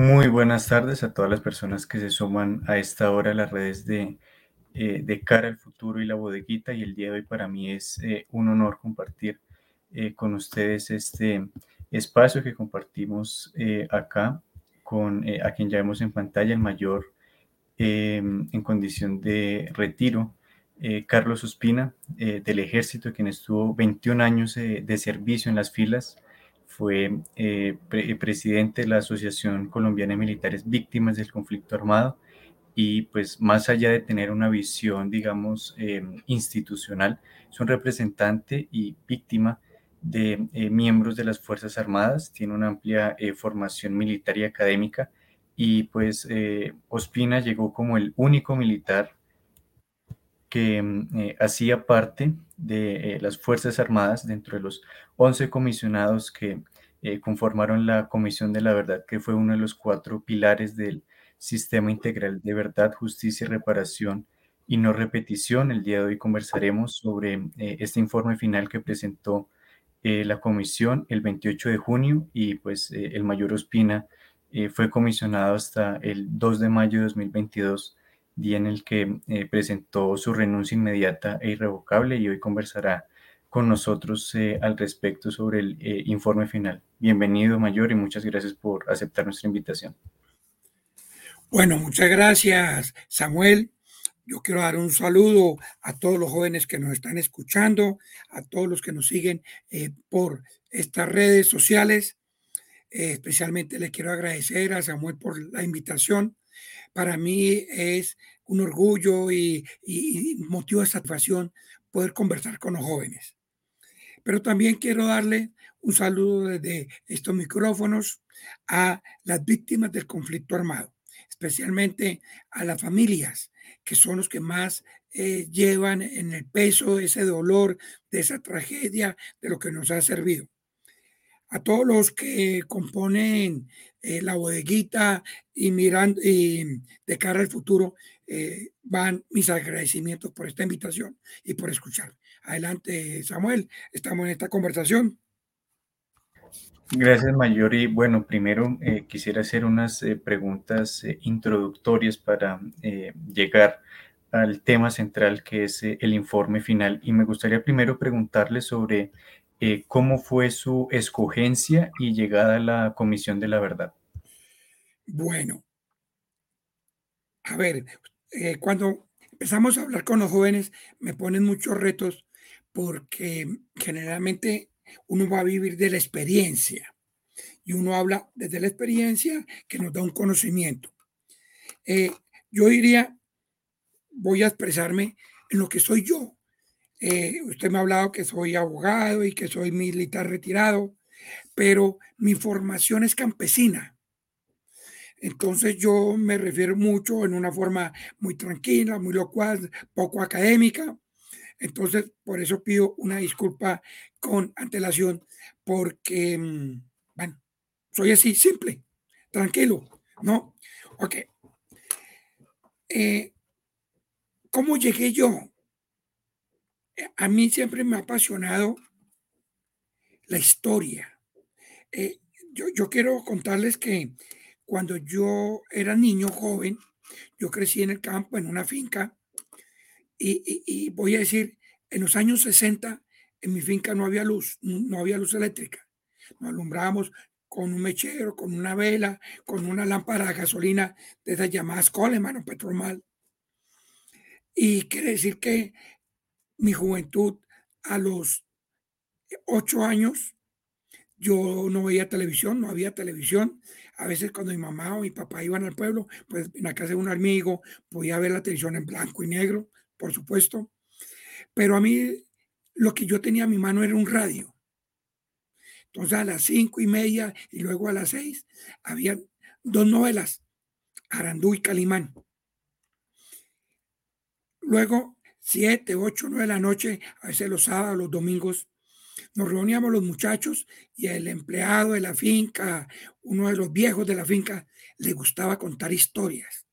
Muy buenas tardes a todas las personas que se suman a esta hora a las redes de, eh, de Cara al Futuro y la Bodeguita. Y el día de hoy para mí es eh, un honor compartir eh, con ustedes este espacio que compartimos acá con a quien ya vemos en pantalla, el mayor en condición de retiro, Carlos Ospina, del ejército, quien estuvo 21 años de servicio en las filas fue eh, presidente de la Asociación Colombiana de Militares Víctimas del Conflicto Armado y pues más allá de tener una visión, digamos, em, institucional, es un representante y víctima de eh, miembros de las Fuerzas Armadas, tiene una amplia eh, formación militar y académica y pues Ospina llegó como el único militar que mm, hacía parte de las Fuerzas Armadas dentro de los 11 comisionados que eh, conformaron la Comisión de la Verdad, que fue uno de los cuatro pilares del sistema integral de verdad, justicia, reparación y no repetición. El día de hoy conversaremos sobre eh, este informe final que presentó eh, la comisión el 28 de junio y pues el mayor Ospina fue comisionado hasta el 2 de mayo de 2022 día en el que presentó su renuncia inmediata e irrevocable y hoy conversará con nosotros eh, al respecto sobre el eh, informe final. Bienvenido, Mayor, y muchas gracias por aceptar nuestra invitación. Bueno, muchas gracias, Samuel. Yo quiero dar un saludo a todos los jóvenes que nos están escuchando, a todos los que nos siguen eh, por estas redes sociales. especialmente le quiero agradecer a Samuel por la invitación. Para mí es un orgullo y, motivo de satisfacción poder conversar con los jóvenes. Pero también quiero darle un saludo desde estos micrófonos a las víctimas del conflicto armado, especialmente a las familias, que son los que más eh, llevan en el peso ese dolor, de esa tragedia, de lo que nos ha servido. A todos los que componen eh, la bodeguita y mirando y de cara al futuro, eh, van mis agradecimientos por esta invitación y por escuchar. Adelante, Samuel, estamos en esta conversación. Gracias, Mayor. Y bueno, primero eh, quisiera hacer unas preguntas introductorias para llegar al tema central que es el informe final. Y me gustaría primero preguntarle sobre cómo fue su escogencia y llegada a la Comisión de la Verdad. Bueno, a ver, cuando empezamos a hablar con los jóvenes, me ponen muchos retos porque generalmente uno va a vivir de la experiencia y uno habla desde la experiencia que nos da un conocimiento. Eh, yo diría, voy a expresarme en lo que soy yo. Eh, usted me ha hablado que soy abogado y que soy militar retirado, pero mi formación es campesina. Entonces yo me refiero mucho en una forma muy tranquila, muy locuaz, poco académica, entonces, por eso pido una disculpa con antelación, porque, mm, bueno, soy así, simple, tranquilo, ¿no? Ok. Eh, ¿Cómo llegué yo? A mí siempre me ha apasionado la historia. Eh, yo, yo quiero contarles que cuando yo era niño joven, yo crecí en el campo, en una finca, y, voy a decir, en los años 60 en mi finca no había luz, no había luz eléctrica. Nos alumbrábamos con un mechero, con una vela, con una lámpara de gasolina de esas llamadas Coleman o Petromal. Y quiere decir que mi juventud a los ocho años, yo no veía televisión, no había televisión. A veces cuando mi mamá o mi papá iban al pueblo, pues en la casa de un amigo podía ver la televisión en blanco y negro por supuesto, pero a mí lo que yo tenía en mi mano era un radio. Entonces a las cinco y media y luego a las seis había dos novelas, Arandú y Calimán. Luego, siete, ocho, nueve de la noche, a veces los sábados, los domingos, nos reuníamos los muchachos y el empleado de la finca, uno de los viejos de la finca, le gustaba contar historias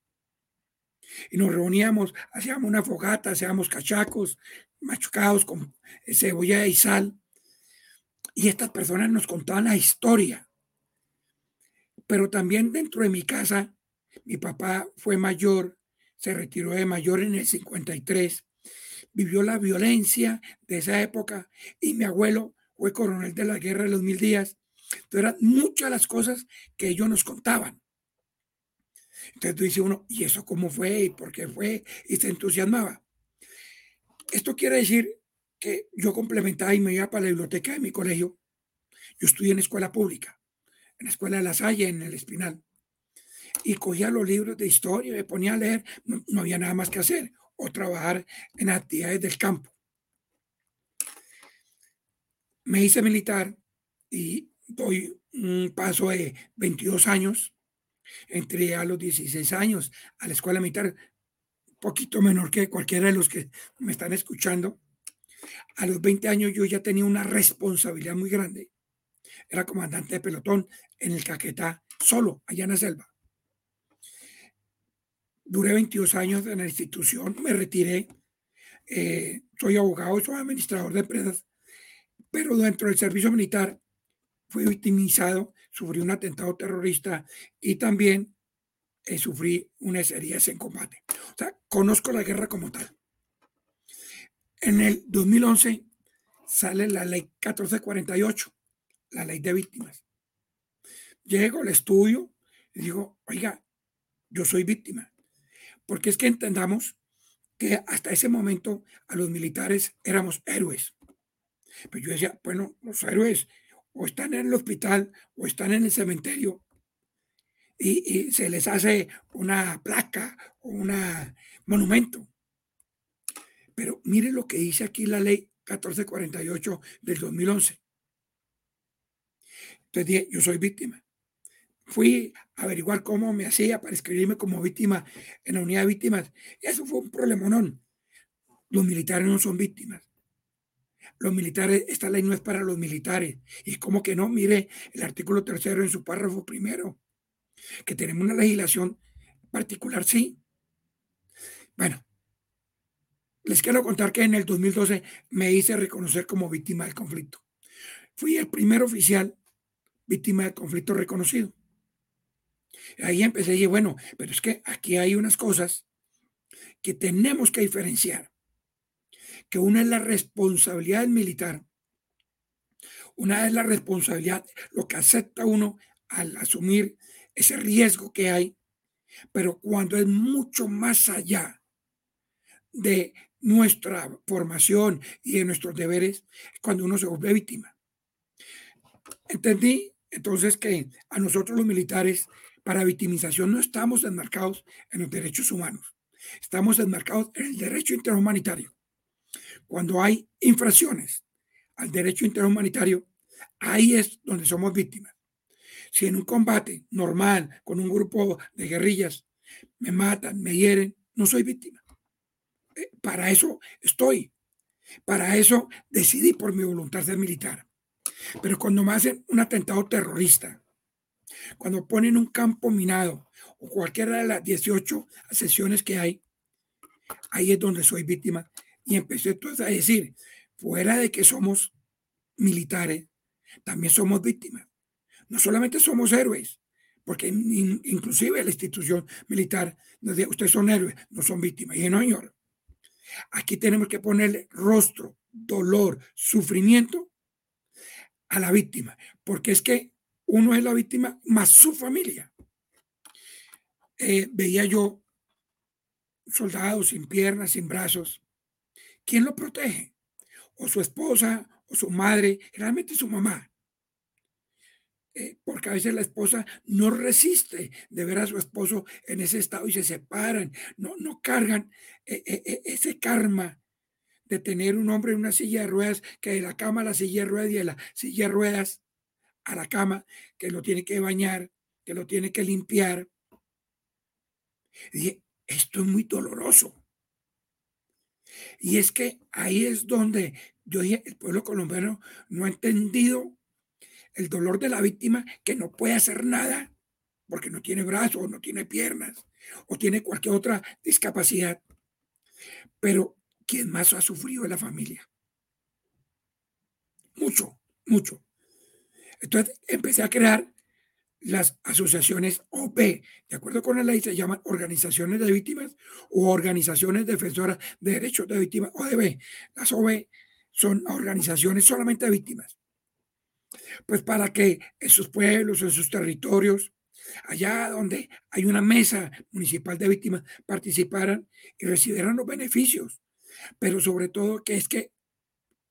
y nos reuníamos, hacíamos una fogata, hacíamos cachacos machucados con cebolla y sal. Y estas personas nos contaban la historia. pero también dentro de mi casa, mi papá fue mayor, se retiró de mayor en el 53, vivió la violencia de esa época y mi abuelo fue coronel de la guerra de los mil días. Entonces eran muchas las cosas que ellos nos contaban. Entonces tú dices uno, ¿y eso cómo fue? ¿Y por qué fue? Y se entusiasmaba. Esto quiere decir que yo complementaba y me iba para la biblioteca de mi colegio. Yo estudié en escuela pública, en la escuela de La Salle, en el Espinal. Y cogía los libros de historia, me ponía a leer, no, no había nada más que hacer, o trabajar en actividades del campo. Me hice militar y doy un paso de 22 años. Entré a los 16 años a la escuela militar, poquito menor que cualquiera de los que me están escuchando. A los 20 años yo ya tenía una responsabilidad muy grande. Era comandante de pelotón en el Caquetá, solo, allá en la selva. Duré 22 años en la institución, me retiré. Eh, soy abogado, soy administrador de empresas, pero dentro del servicio militar fui victimizado, sufrí un atentado terrorista y también eh, sufrí unas heridas en combate. O sea, conozco la guerra como tal. En el 2011 sale la ley 1448, la ley de víctimas. Llego al estudio y digo, oiga, yo soy víctima. Porque es que entendamos que hasta ese momento a los militares éramos héroes. Pero yo decía, bueno, los héroes o están en el hospital o están en el cementerio y, se les hace una placa o un monumento. Pero mire lo que dice aquí la ley 1448 del 2011. Entonces yo soy víctima. Fui a averiguar cómo me hacía para escribirme como víctima en la unidad de víctimas. Eso fue un problemonón. Los militares no son víctimas. Los militares, esta ley no es para los militares. Y como que no, mire el artículo tercero en su párrafo primero, que tenemos una legislación particular, sí. Bueno, les quiero contar que en el 2012 me hice reconocer como víctima del conflicto. Fui el primer oficial víctima del conflicto reconocido. Ahí empecé y dije, bueno, pero es que aquí hay unas cosas que tenemos que diferenciar. Que una es la responsabilidad del militar, una es la responsabilidad, lo que acepta uno al asumir ese riesgo que hay, pero cuando es mucho más allá de nuestra formación y de nuestros deberes cuando uno se vuelve víctima. Entendí entonces que a nosotros los militares para victimización no estamos enmarcados en los derechos humanos, estamos enmarcados en el derecho interhumanitario. Cuando hay infracciones al derecho interhumanitario, ahí es donde somos víctimas. Si en un combate normal con un grupo de guerrillas me matan, me hieren, no soy víctima para eso estoy. Para eso decidí por mi voluntad ser militar. Pero cuando me hacen un atentado terrorista, cuando ponen un campo minado o cualquiera de las 18 sesiones que hay, ahí es donde soy víctima. Y empecé entonces a decir, fuera de que somos militares, también somos víctimas. No solamente somos héroes, porque inclusive la institución militar nos dice, ustedes son héroes, no son víctimas. Y no, señor, Aquí tenemos que ponerle rostro, dolor, sufrimiento a la víctima, porque es que uno es la víctima más su familia. Eh, veía yo soldados sin piernas, sin brazos. ¿Quién lo protege? O su esposa, o su madre, realmente su mamá. Eh, porque a veces la esposa no resiste de ver a su esposo en ese estado y se separan, no, no cargan eh, ese karma de tener un hombre en una silla de ruedas, que de la cama a la silla de ruedas y de la silla de ruedas a la cama, que lo tiene que bañar, que lo tiene que limpiar. Y esto es muy doloroso. Y es que ahí es donde yo dije, el pueblo colombiano no ha entendido el dolor de la víctima que no puede hacer nada porque no tiene brazos, no tiene piernas o tiene cualquier otra discapacidad. Pero ¿quién más ha sufrido en la familia? Mucho, mucho. Entonces empecé a crear las asociaciones OP, de acuerdo con la ley, se llaman organizaciones de víctimas o organizaciones defensoras de derechos de víctimas, ODB. Las OB son organizaciones solamente de víctimas. Pues para que en sus pueblos, en sus territorios, allá donde hay una mesa municipal de víctimas, participaran y recibieran los beneficios. Pero sobre todo que es que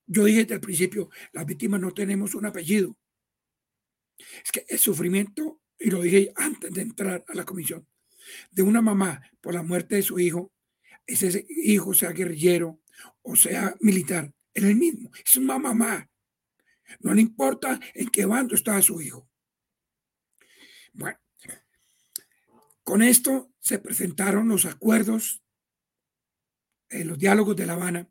yo dije desde el principio, las víctimas no tenemos un apellido. Es que el sufrimiento, y lo dije antes de entrar a la comisión, de una mamá por la muerte de su hijo, ese hijo sea guerrillero o sea militar, es el mismo, es una mamá. No le importa en qué bando está su hijo. Bueno, con esto se presentaron los acuerdos, los diálogos de La Habana,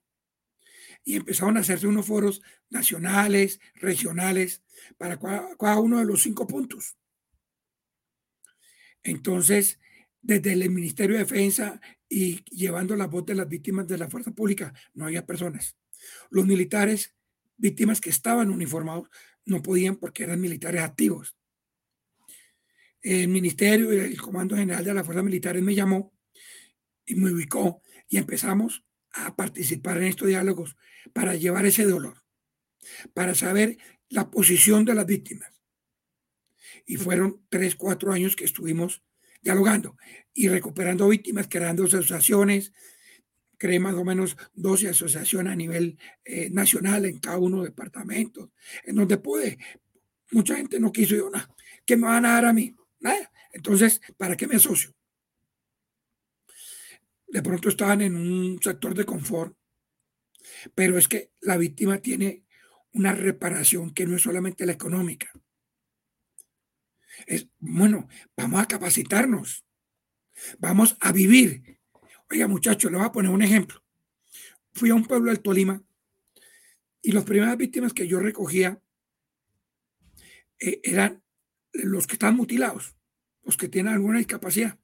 y empezaron a hacerse unos foros nacionales, regionales, para cada, uno de los cinco puntos. Entonces, desde el Ministerio de Defensa y llevando la voz de las víctimas de la fuerza pública, no había personas. Los militares, víctimas que estaban uniformados, no podían porque eran militares activos. El Ministerio y el Comando General de las Fuerzas Militares me llamó y me ubicó y empezamos a participar en estos diálogos para llevar ese dolor, para saber la posición de las víctimas. Y fueron tres, cuatro años que estuvimos dialogando y recuperando víctimas, creando asociaciones, creé más o menos 12 asociaciones a nivel eh, nacional en cada uno de los departamentos, en donde pude. Mucha gente no quiso, yo, nada, ¿qué me van a dar a mí? Nada. Entonces, ¿para qué me asocio? De pronto estaban en un sector de confort, pero es que la víctima tiene una reparación que no es solamente la económica. Es, bueno, vamos a capacitarnos, vamos a vivir. Oiga, muchachos, le voy a poner un ejemplo. Fui a un pueblo del Tolima y las primeras víctimas que yo recogía eh, eran los que están mutilados, los que tienen alguna discapacidad.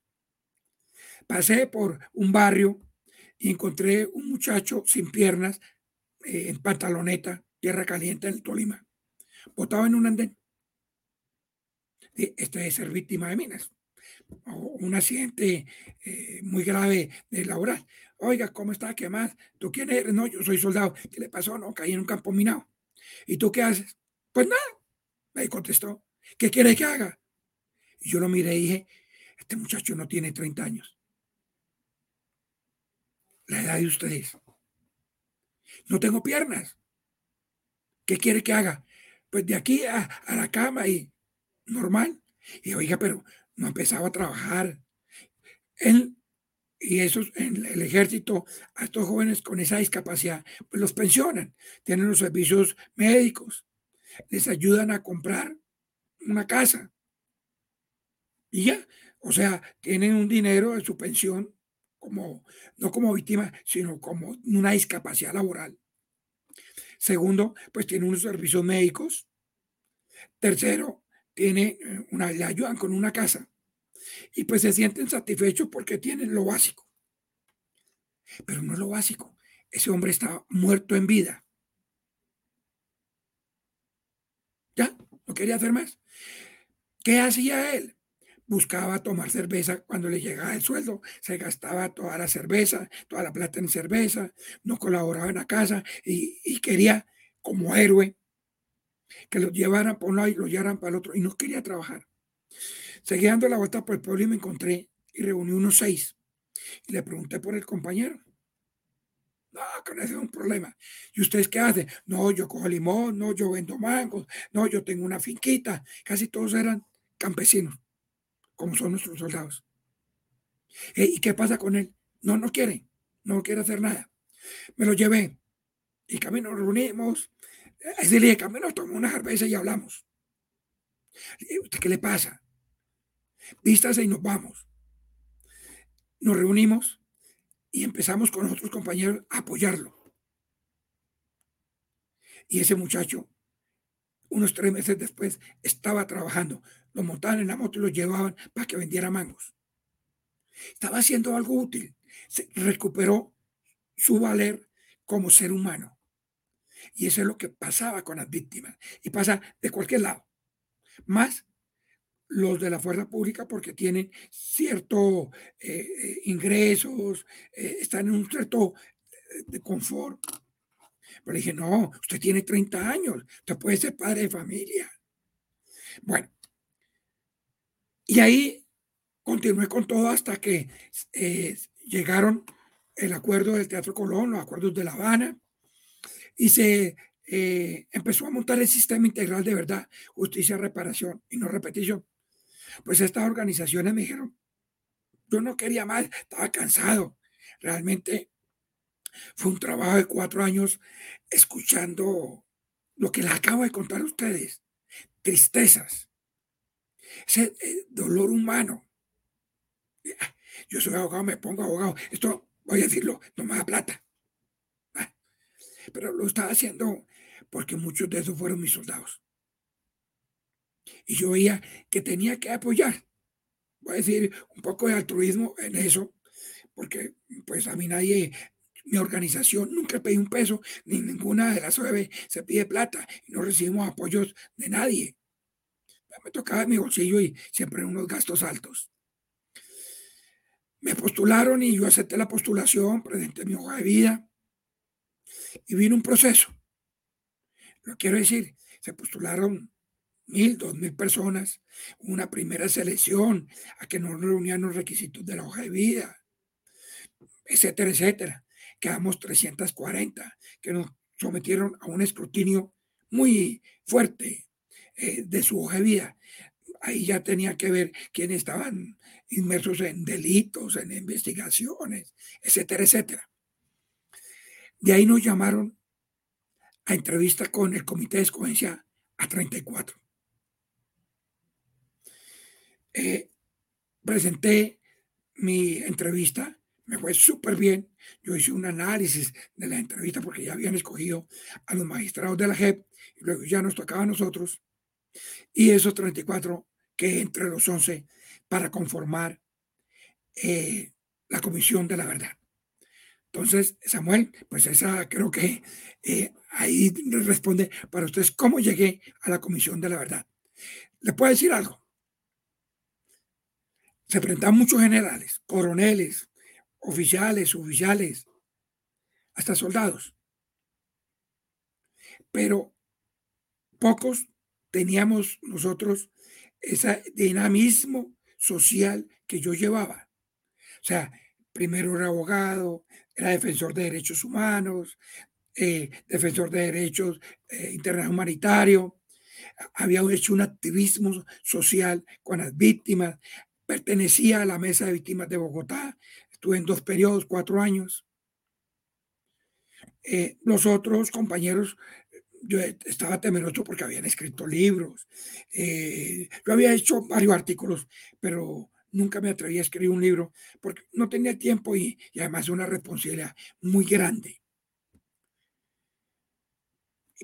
Pasé por un barrio y encontré un muchacho sin piernas, eh, en pantaloneta, tierra caliente en el Tolima, botado en un andén. Este debe ser víctima de minas un accidente eh, muy grave de laboral. Oiga, ¿cómo está? ¿Qué más? ¿Tú quién eres? No, yo soy soldado. ¿Qué le pasó? No, caí en un campo minado. ¿Y tú qué haces? Pues nada. Me contestó. ¿Qué quiere que haga? Y yo lo miré y dije, este muchacho no tiene 30 años. La edad de ustedes. No tengo piernas. ¿Qué quiere que haga? Pues de aquí a, la cama y normal. Y oiga, pero no empezaba a trabajar. Él y esos en el ejército, a estos jóvenes con esa discapacidad, pues los pensionan, tienen los servicios médicos, les ayudan a comprar una casa. Y ya, o sea, tienen un dinero de su pensión como, no como víctima, sino como una discapacidad laboral. Segundo, pues tiene unos servicios médicos. Tercero, tiene eh, una, le ayudan con una casa. Y pues se sienten satisfechos porque tienen lo básico. Pero no es lo básico. Ese hombre está muerto en vida. Ya, no quería hacer más. ¿Qué hacía él? Buscaba tomar cerveza cuando le llegaba el sueldo, se gastaba toda la cerveza, toda la plata en cerveza, no colaboraba en la casa y, quería como héroe que lo llevaran por un lado y lo llevaran para el otro y no quería trabajar. Seguí dando la vuelta por el pueblo y me encontré y reuní unos seis y le pregunté por el compañero. No, con ese es un problema. ¿Y ustedes qué hacen? No, yo cojo limón, no, yo vendo mangos, no, yo tengo una finquita. Casi todos eran campesinos como son nuestros soldados. Eh, ¿Y qué pasa con él? No, no quiere, no quiere hacer nada. Me lo llevé y camino nos reunimos. Ese día camino tomamos una cerveza y hablamos. ¿Usted qué le pasa? Vístase y nos vamos. Nos reunimos y empezamos con otros compañeros a apoyarlo. Y ese muchacho, unos tres meses después, estaba trabajando lo montaban en la moto y lo llevaban para que vendiera mangos. Estaba haciendo algo útil. Se recuperó su valer como ser humano. Y eso es lo que pasaba con las víctimas. Y pasa de cualquier lado. Más los de la fuerza pública porque tienen cierto eh, ingresos, están en un cierto de confort. Pero dije, no, usted tiene 30 años, usted puede ser padre de familia. Bueno, y ahí continué con todo hasta que eh, llegaron el acuerdo del Teatro Colón, los acuerdos de La Habana, y se eh, empezó a montar el sistema integral de verdad, justicia, reparación y no repetición. Pues estas organizaciones me dijeron, yo no quería más, estaba cansado. Realmente fue un trabajo de cuatro años escuchando lo que les acabo de contar a ustedes, tristezas, ese eh, dolor humano. Yo soy abogado, me pongo abogado. Esto, voy a decirlo, no me da plata. Ah, pero lo estaba haciendo porque muchos de esos fueron mis soldados. Y yo veía que tenía que apoyar. Voy a decir un poco de altruismo en eso, porque pues a mí nadie mi organización nunca pedí un peso, ni ninguna de las OEB se pide plata y no recibimos apoyos de nadie. Me tocaba mi bolsillo y siempre unos gastos altos. Me postularon y yo acepté la postulación, presenté mi hoja de vida y vino un proceso. Lo quiero decir, se postularon mil, dos mil personas, una primera selección a que no reunían los requisitos de la hoja de vida, etcétera, etcétera quedamos 340, que nos sometieron a un escrutinio muy fuerte eh, de su hoja de vida. Ahí ya tenía que ver quiénes estaban inmersos en delitos, en investigaciones, etcétera, etcétera. De ahí nos llamaron a entrevista con el Comité de Escogencia a 34. Eh, presenté mi entrevista me fue súper bien. Yo hice un análisis de la entrevista porque ya habían escogido a los magistrados de la JEP y luego ya nos tocaba a nosotros. Y esos 34 que entre los 11 para conformar eh, la Comisión de la Verdad. Entonces, Samuel, pues esa creo que eh, ahí responde para ustedes cómo llegué a la Comisión de la Verdad. ¿Le puedo decir algo? Se enfrentan muchos generales, coroneles, oficiales, oficiales, hasta soldados. Pero pocos teníamos nosotros ese dinamismo social que yo llevaba. O sea, primero era abogado, era defensor de derechos humanos, eh, defensor de derechos eh, internacionales humanitarios, había hecho un activismo social con las víctimas, pertenecía a la Mesa de Víctimas de Bogotá, Estuve en dos periodos, cuatro años. Eh, los otros compañeros, yo estaba temeroso porque habían escrito libros. Eh, yo había hecho varios artículos, pero nunca me atreví a escribir un libro porque no tenía tiempo y, y además una responsabilidad muy grande.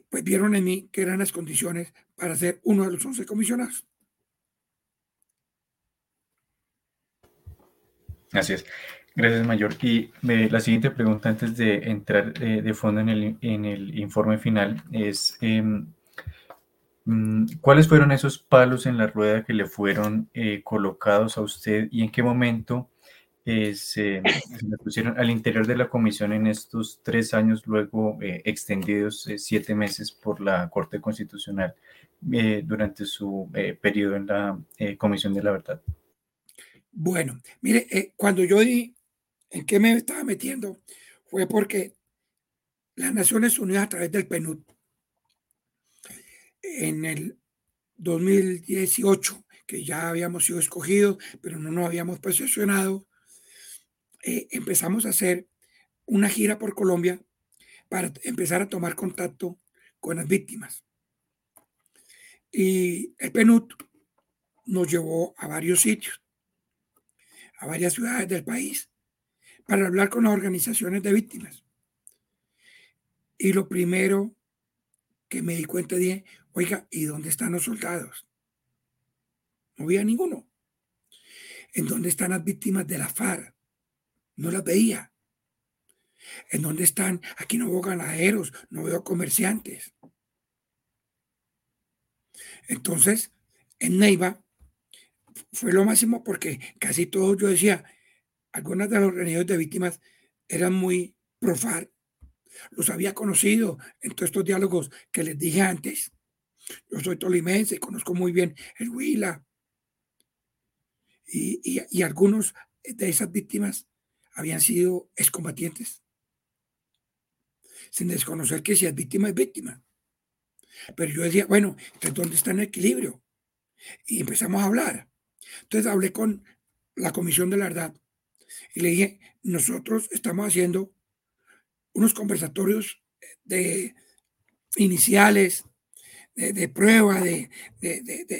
Pues vieron en mí que eran las condiciones para ser uno de los 11 comisionados. Así es. Gracias, Mayor. Y eh, la siguiente pregunta antes de entrar eh, de fondo en el, en el, informe final es, em, mm, ¿cuáles fueron esos palos en la rueda que le fueron eh, colocados a usted y en qué momento se, se, pusieron al interior de la comisión en estos tres años, luego extendidos siete meses por la Corte Constitucional durante su periodo en la Comisión de la Verdad? Bueno, mire, cuando yo di en qué me estaba metiendo fue porque las Naciones Unidas a través del PNUD en el 2018, que ya habíamos sido escogidos, pero no nos habíamos posicionado, eh, empezamos a hacer una gira por Colombia para empezar a tomar contacto con las víctimas. Y el PNUD nos llevó a varios sitios, a varias ciudades del país, para hablar con las organizaciones de víctimas. Y lo primero que me di cuenta dije, oiga, ¿y dónde están los soldados? No había ninguno. ¿En dónde están las víctimas de la FARC? No las veía. ¿En dónde están? Aquí no veo ganaderos, no veo comerciantes. Entonces, en Neiva fue lo máximo porque casi todos yo decía, algunas de los reuniones de víctimas eran muy profar. Los había conocido en todos estos diálogos que les dije antes. Yo soy tolimense, conozco muy bien el Huila. Y, y algunos de esas víctimas habían sido excombatientes. Sin desconocer que si es víctima, es víctima. Pero yo decía, bueno, entonces, ¿dónde está el equilibrio? Y empezamos a hablar. Entonces hablé con la Comisión de la Verdad y le dije, nosotros estamos haciendo unos conversatorios de iniciales, de, prueba, de,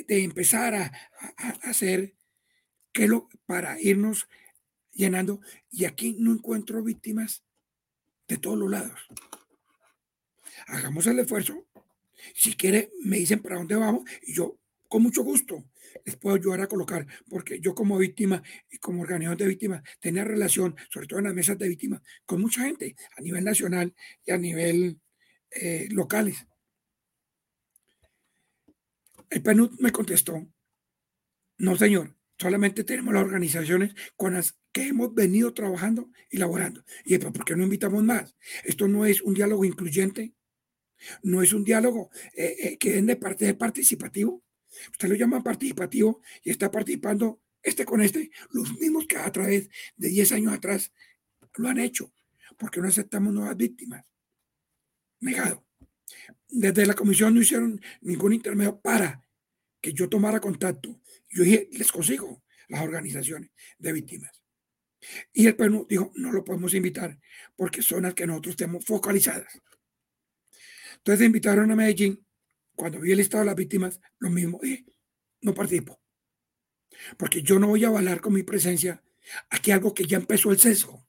empezar a, hacer que lo, para irnos llenando. Y aquí no encuentro víctimas de todos los lados. Hagamos el esfuerzo. Si quiere, me dicen para dónde vamos y yo con mucho gusto les puedo ayudar a colocar, porque yo como víctima y como organizador de víctimas tenía relación, sobre todo en las mesas de víctimas, con mucha gente a nivel nacional y a nivel eh, locales. El PNUD me contestó, no señor, solamente tenemos las organizaciones con las que hemos venido trabajando y laborando. Y ¿por qué no invitamos más? Esto no es un diálogo incluyente, no es un diálogo eh, eh, que es de parte participativo. Usted lo llama participativo y está participando este con este, los mismos que a través de 10 años atrás lo han hecho, porque no aceptamos nuevas víctimas. Negado. Desde la comisión no hicieron ningún intermedio para que yo tomara contacto. Yo dije, les consigo las organizaciones de víctimas. Y el PNU dijo, no lo podemos invitar porque son las que nosotros tenemos focalizadas. Entonces invitaron a Medellín cuando vi el estado de las víctimas, lo mismo, eh, no participo. Porque yo no voy a avalar con mi presencia aquí algo que ya empezó el sesgo.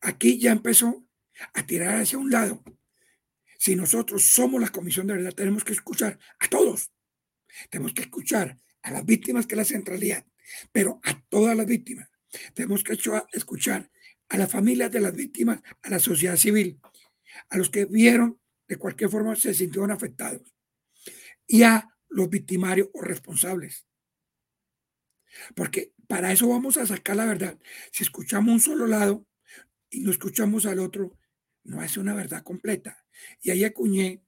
Aquí ya empezó a tirar hacia un lado. Si nosotros somos la comisión de verdad, tenemos que escuchar a todos. Tenemos que escuchar a las víctimas, que la centralidad, pero a todas las víctimas. Tenemos que escuchar a las familias de las víctimas, a la sociedad civil, a los que vieron de cualquier forma se sintieron afectados y a los victimarios o responsables. Porque para eso vamos a sacar la verdad. Si escuchamos un solo lado y no escuchamos al otro, no es una verdad completa. Y ahí acuñé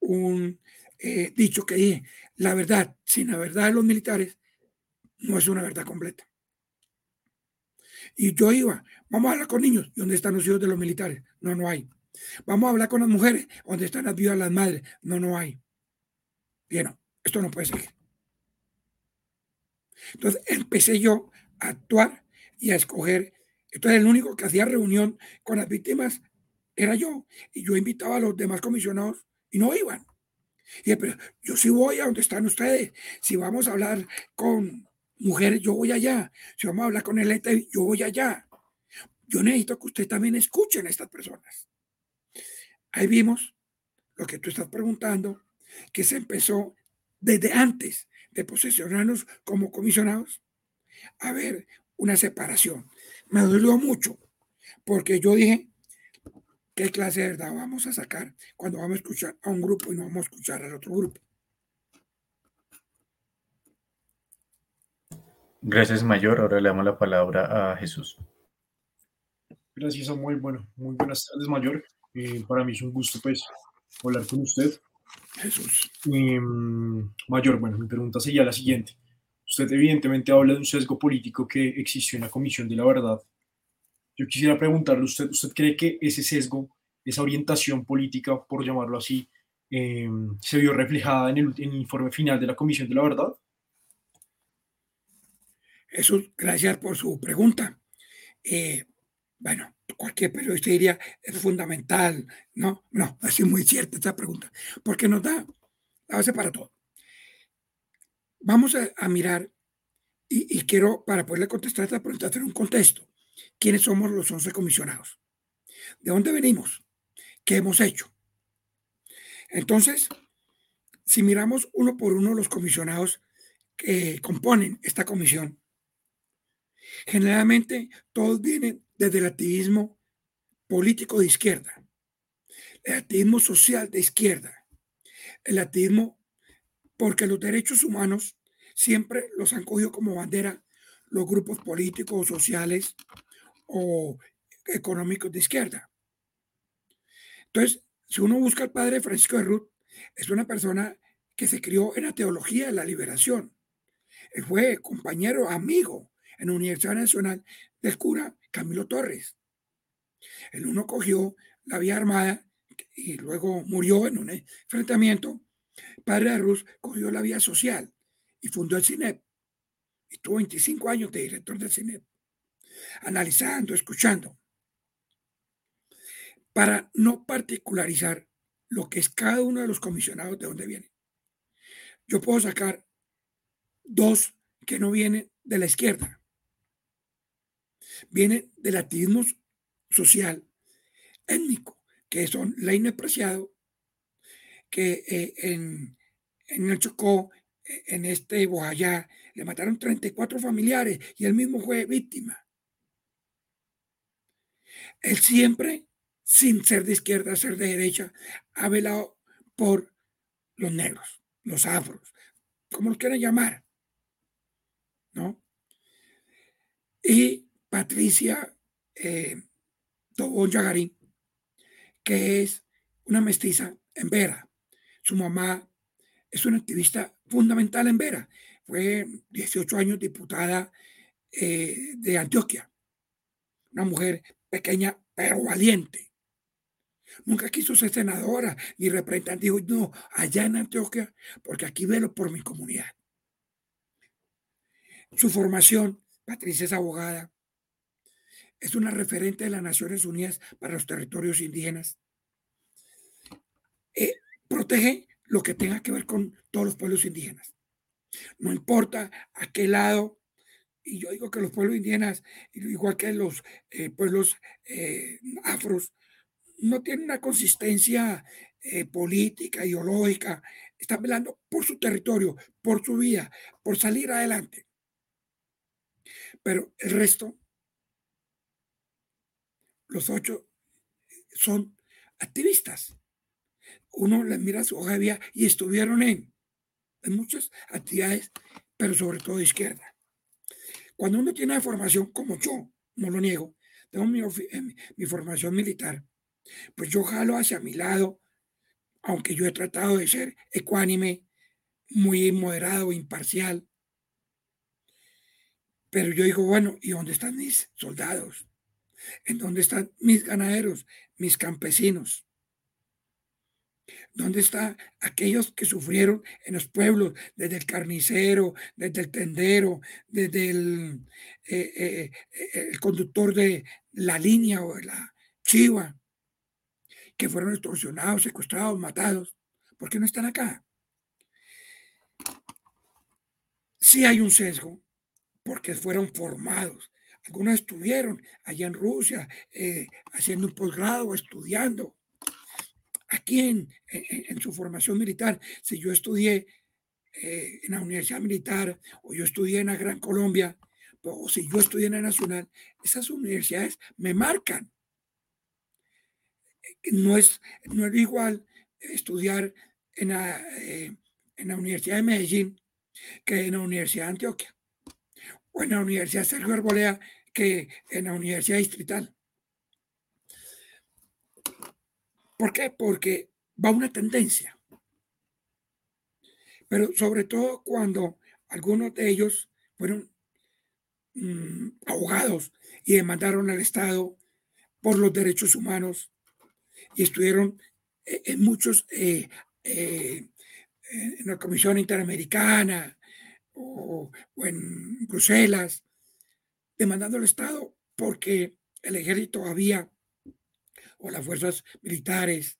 un eh, dicho que dije, la verdad sin la verdad de los militares no es una verdad completa. Y yo iba, vamos a hablar con niños, ¿y dónde están los hijos de los militares? No, no hay. Vamos a hablar con las mujeres, donde están las viudas, las madres. No, no hay. Bien, esto no puede seguir. Entonces empecé yo a actuar y a escoger. Entonces el único que hacía reunión con las víctimas era yo. Y yo invitaba a los demás comisionados y no iban. Y pero yo sí voy a donde están ustedes. Si vamos a hablar con mujeres, yo voy allá. Si vamos a hablar con el ET, yo voy allá. Yo necesito que ustedes también escuchen a estas personas. Ahí vimos lo que tú estás preguntando, que se empezó desde antes de posesionarnos como comisionados a ver una separación. Me dolió mucho porque yo dije, ¿qué clase de verdad vamos a sacar cuando vamos a escuchar a un grupo y no vamos a escuchar al otro grupo? Gracias, Mayor. Ahora le damos la palabra a Jesús. Gracias, Samuel. Bueno, muy buenas tardes, Mayor. Eh, para mí es un gusto pues hablar con usted. Jesús. Em, mayor, bueno, mi pregunta sería la siguiente. Usted evidentemente habla de un sesgo político que existió en la Comisión de la Verdad. Yo quisiera preguntarle usted, ¿usted cree que ese sesgo, esa orientación política, por llamarlo así, em, se vio reflejada en el, en el, informe final de la Comisión de la Verdad? Jesús, gracias por su pregunta. Eh, bueno, cualquier periodista diría, es fundamental. No, no, así muy cierta esta pregunta, porque nos da la base para todo. Vamos a, mirar, y, quiero, para poderle contestar esta pregunta, hacer un contexto. ¿Quiénes somos los 11 comisionados? ¿De dónde venimos? ¿Qué hemos hecho? Entonces, si miramos uno por uno los comisionados que componen esta comisión, generalmente todos vienen desde el activismo político de izquierda, el activismo social de izquierda, el activismo porque los derechos humanos siempre los han cogido como bandera los grupos políticos, sociales o económicos de izquierda. Entonces, si uno busca al padre Francisco de Ruth, es una persona que se crió en la teología de la liberación. Él fue compañero, amigo en la Universidad Nacional del cura Camilo Torres. El uno cogió la vía armada y luego murió en un enfrentamiento. Padre de Ruth cogió la vía social y fundó el CINEP. Y tuvo 25 años de director del CINEP, analizando, escuchando. Para no particularizar lo que es cada uno de los comisionados de dónde viene. Yo puedo sacar dos que no vienen de la izquierda. Vienen del activismo social, étnico, que son Leine Preciado, que eh, en, en el Chocó, en este Boyá, le mataron 34 familiares y él mismo fue víctima. Él siempre, sin ser de izquierda, ser de derecha, ha velado por los negros, los afros, como los quieran llamar. ¿No? Y Patricia eh, Tobón Yagarín, que es una mestiza en Vera. Su mamá es una activista fundamental en Vera. Fue 18 años diputada eh, de Antioquia. Una mujer pequeña pero valiente. Nunca quiso ser senadora ni representante. Dijo, no, allá en Antioquia, porque aquí velo por mi comunidad. Su formación, Patricia es abogada, es una referente de las Naciones Unidas para los territorios indígenas. Eh, protege lo que tenga que ver con todos los pueblos indígenas. No importa a qué lado, y yo digo que los pueblos indígenas, igual que los eh, pueblos eh, afros, no tienen una consistencia política, ideológica, están velando por su territorio, por su vida, por salir adelante. Pero el resto, los ocho, son activistas uno les mira su hoja de vida y estuvieron en, en muchas actividades, pero sobre todo de izquierda. Cuando uno tiene formación como yo, no lo niego, tengo mi, eh, mi formación militar, pues yo jalo hacia mi lado, aunque yo he tratado de ser ecuánime, muy moderado, imparcial. Pero yo digo, bueno, ¿y dónde están mis soldados? ¿En dónde están mis ganaderos, mis campesinos? ¿Dónde están aquellos que sufrieron en los pueblos, desde el carnicero, desde el tendero, desde el, eh, eh, eh, el conductor de la línea o de la chiva, que fueron extorsionados, secuestrados, matados? ¿Por qué no están acá? Sí hay un sesgo, porque fueron formados. Algunos estuvieron allá en Rusia haciendo un posgrado, estudiando aquí en, en, su formación militar, si yo estudié eh, en la Universidad Militar o yo estudié en la Gran Colombia o si yo estudié en la Nacional, esas universidades me marcan. No es, no es igual estudiar en la, eh, en la Universidad de Medellín que en la Universidad de Antioquia o en la Universidad Sergio Arbolea que en la Universidad Distrital. ¿Por qué? Porque va una tendencia. Pero sobre todo cuando algunos de ellos fueron mm, ahogados y demandaron al Estado por los derechos humanos y estuvieron eh, en muchos, eh, eh, en la Comisión Interamericana o en Bruselas, demandando al Estado porque el ejército había o las fuerzas militares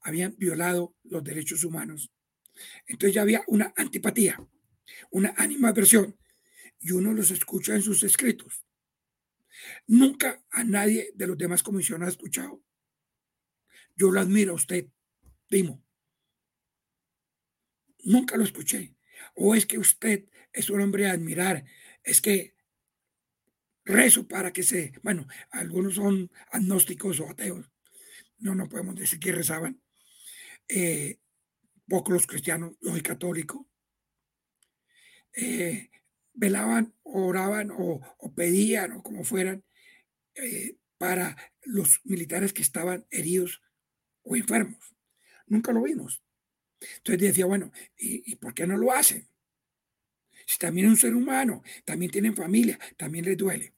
habían violado los derechos humanos. Entonces ya había una antipatía, una animadversión, y uno los escucha en sus escritos. Nunca a nadie de los demás comisiones ha escuchado. Yo lo admiro a usted, Timo. Nunca lo escuché. O es que usted es un hombre a admirar. Es que rezo para que se, bueno, algunos son agnósticos o ateos, no, no podemos decir que rezaban, eh, pocos los cristianos, los católicos. eh, velaban, oraban o, pedían o como fueran eh, para los militares que estaban heridos o enfermos. Nunca lo vimos. Entonces decía, bueno, ¿y, ¿y, por qué no lo hacen? Si también es un ser humano, también tienen familia, también les duele.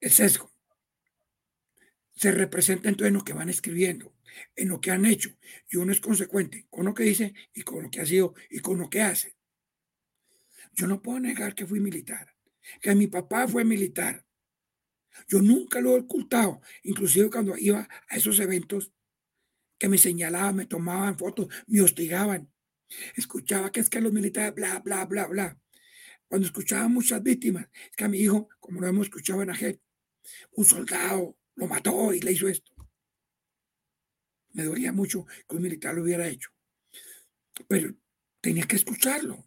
El sesgo se representa entonces en lo que van escribiendo, en lo que han hecho, y uno es consecuente con lo que dice y con lo que ha sido y con lo que hace. Yo no puedo negar que fui militar, que mi papá fue militar. Yo nunca lo he ocultado, inclusive cuando iba a esos eventos que me señalaban, me tomaban fotos, me hostigaban. Escuchaba que es que los militares, bla, bla, bla, bla. Cuando escuchaba muchas víctimas, es que a mi hijo, como lo hemos escuchado en Ajet, un soldado lo mató y le hizo esto. Me dolía mucho que un militar lo hubiera hecho. Pero tenía que escucharlo.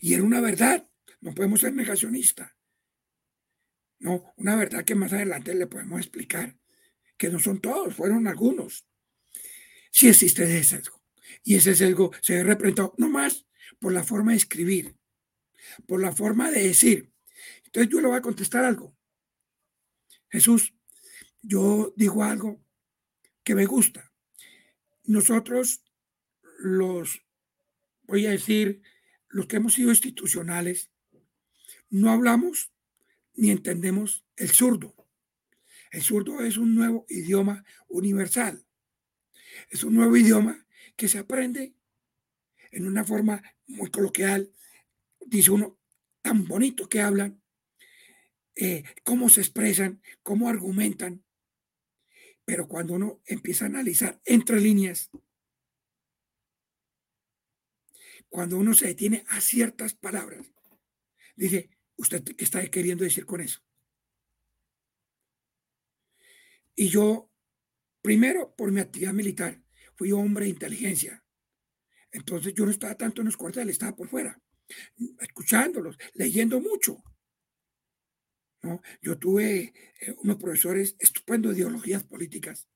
Y era una verdad. No podemos ser negacionistas. No, una verdad que más adelante le podemos explicar. Que no son todos, fueron algunos. Sí existe ese sesgo. Y ese sesgo se ve representado no más por la forma de escribir, por la forma de decir. Entonces yo le voy a contestar algo. Jesús, yo digo algo que me gusta. Nosotros, los, voy a decir, los que hemos sido institucionales, no hablamos ni entendemos el zurdo. El zurdo es un nuevo idioma universal. Es un nuevo idioma que se aprende en una forma muy coloquial. Dice uno, tan bonito que hablan, eh, cómo se expresan, cómo argumentan. Pero cuando uno empieza a analizar entre líneas, cuando uno se detiene a ciertas palabras, dice, ¿usted qué está queriendo decir con eso? Y yo, primero, por mi actividad militar, fui hombre de inteligencia. Entonces yo no estaba tanto en los cuarteles, estaba por fuera, escuchándolos, leyendo mucho. ¿no? Yo tuve eh, unos profesores estupendos de ideologías políticas.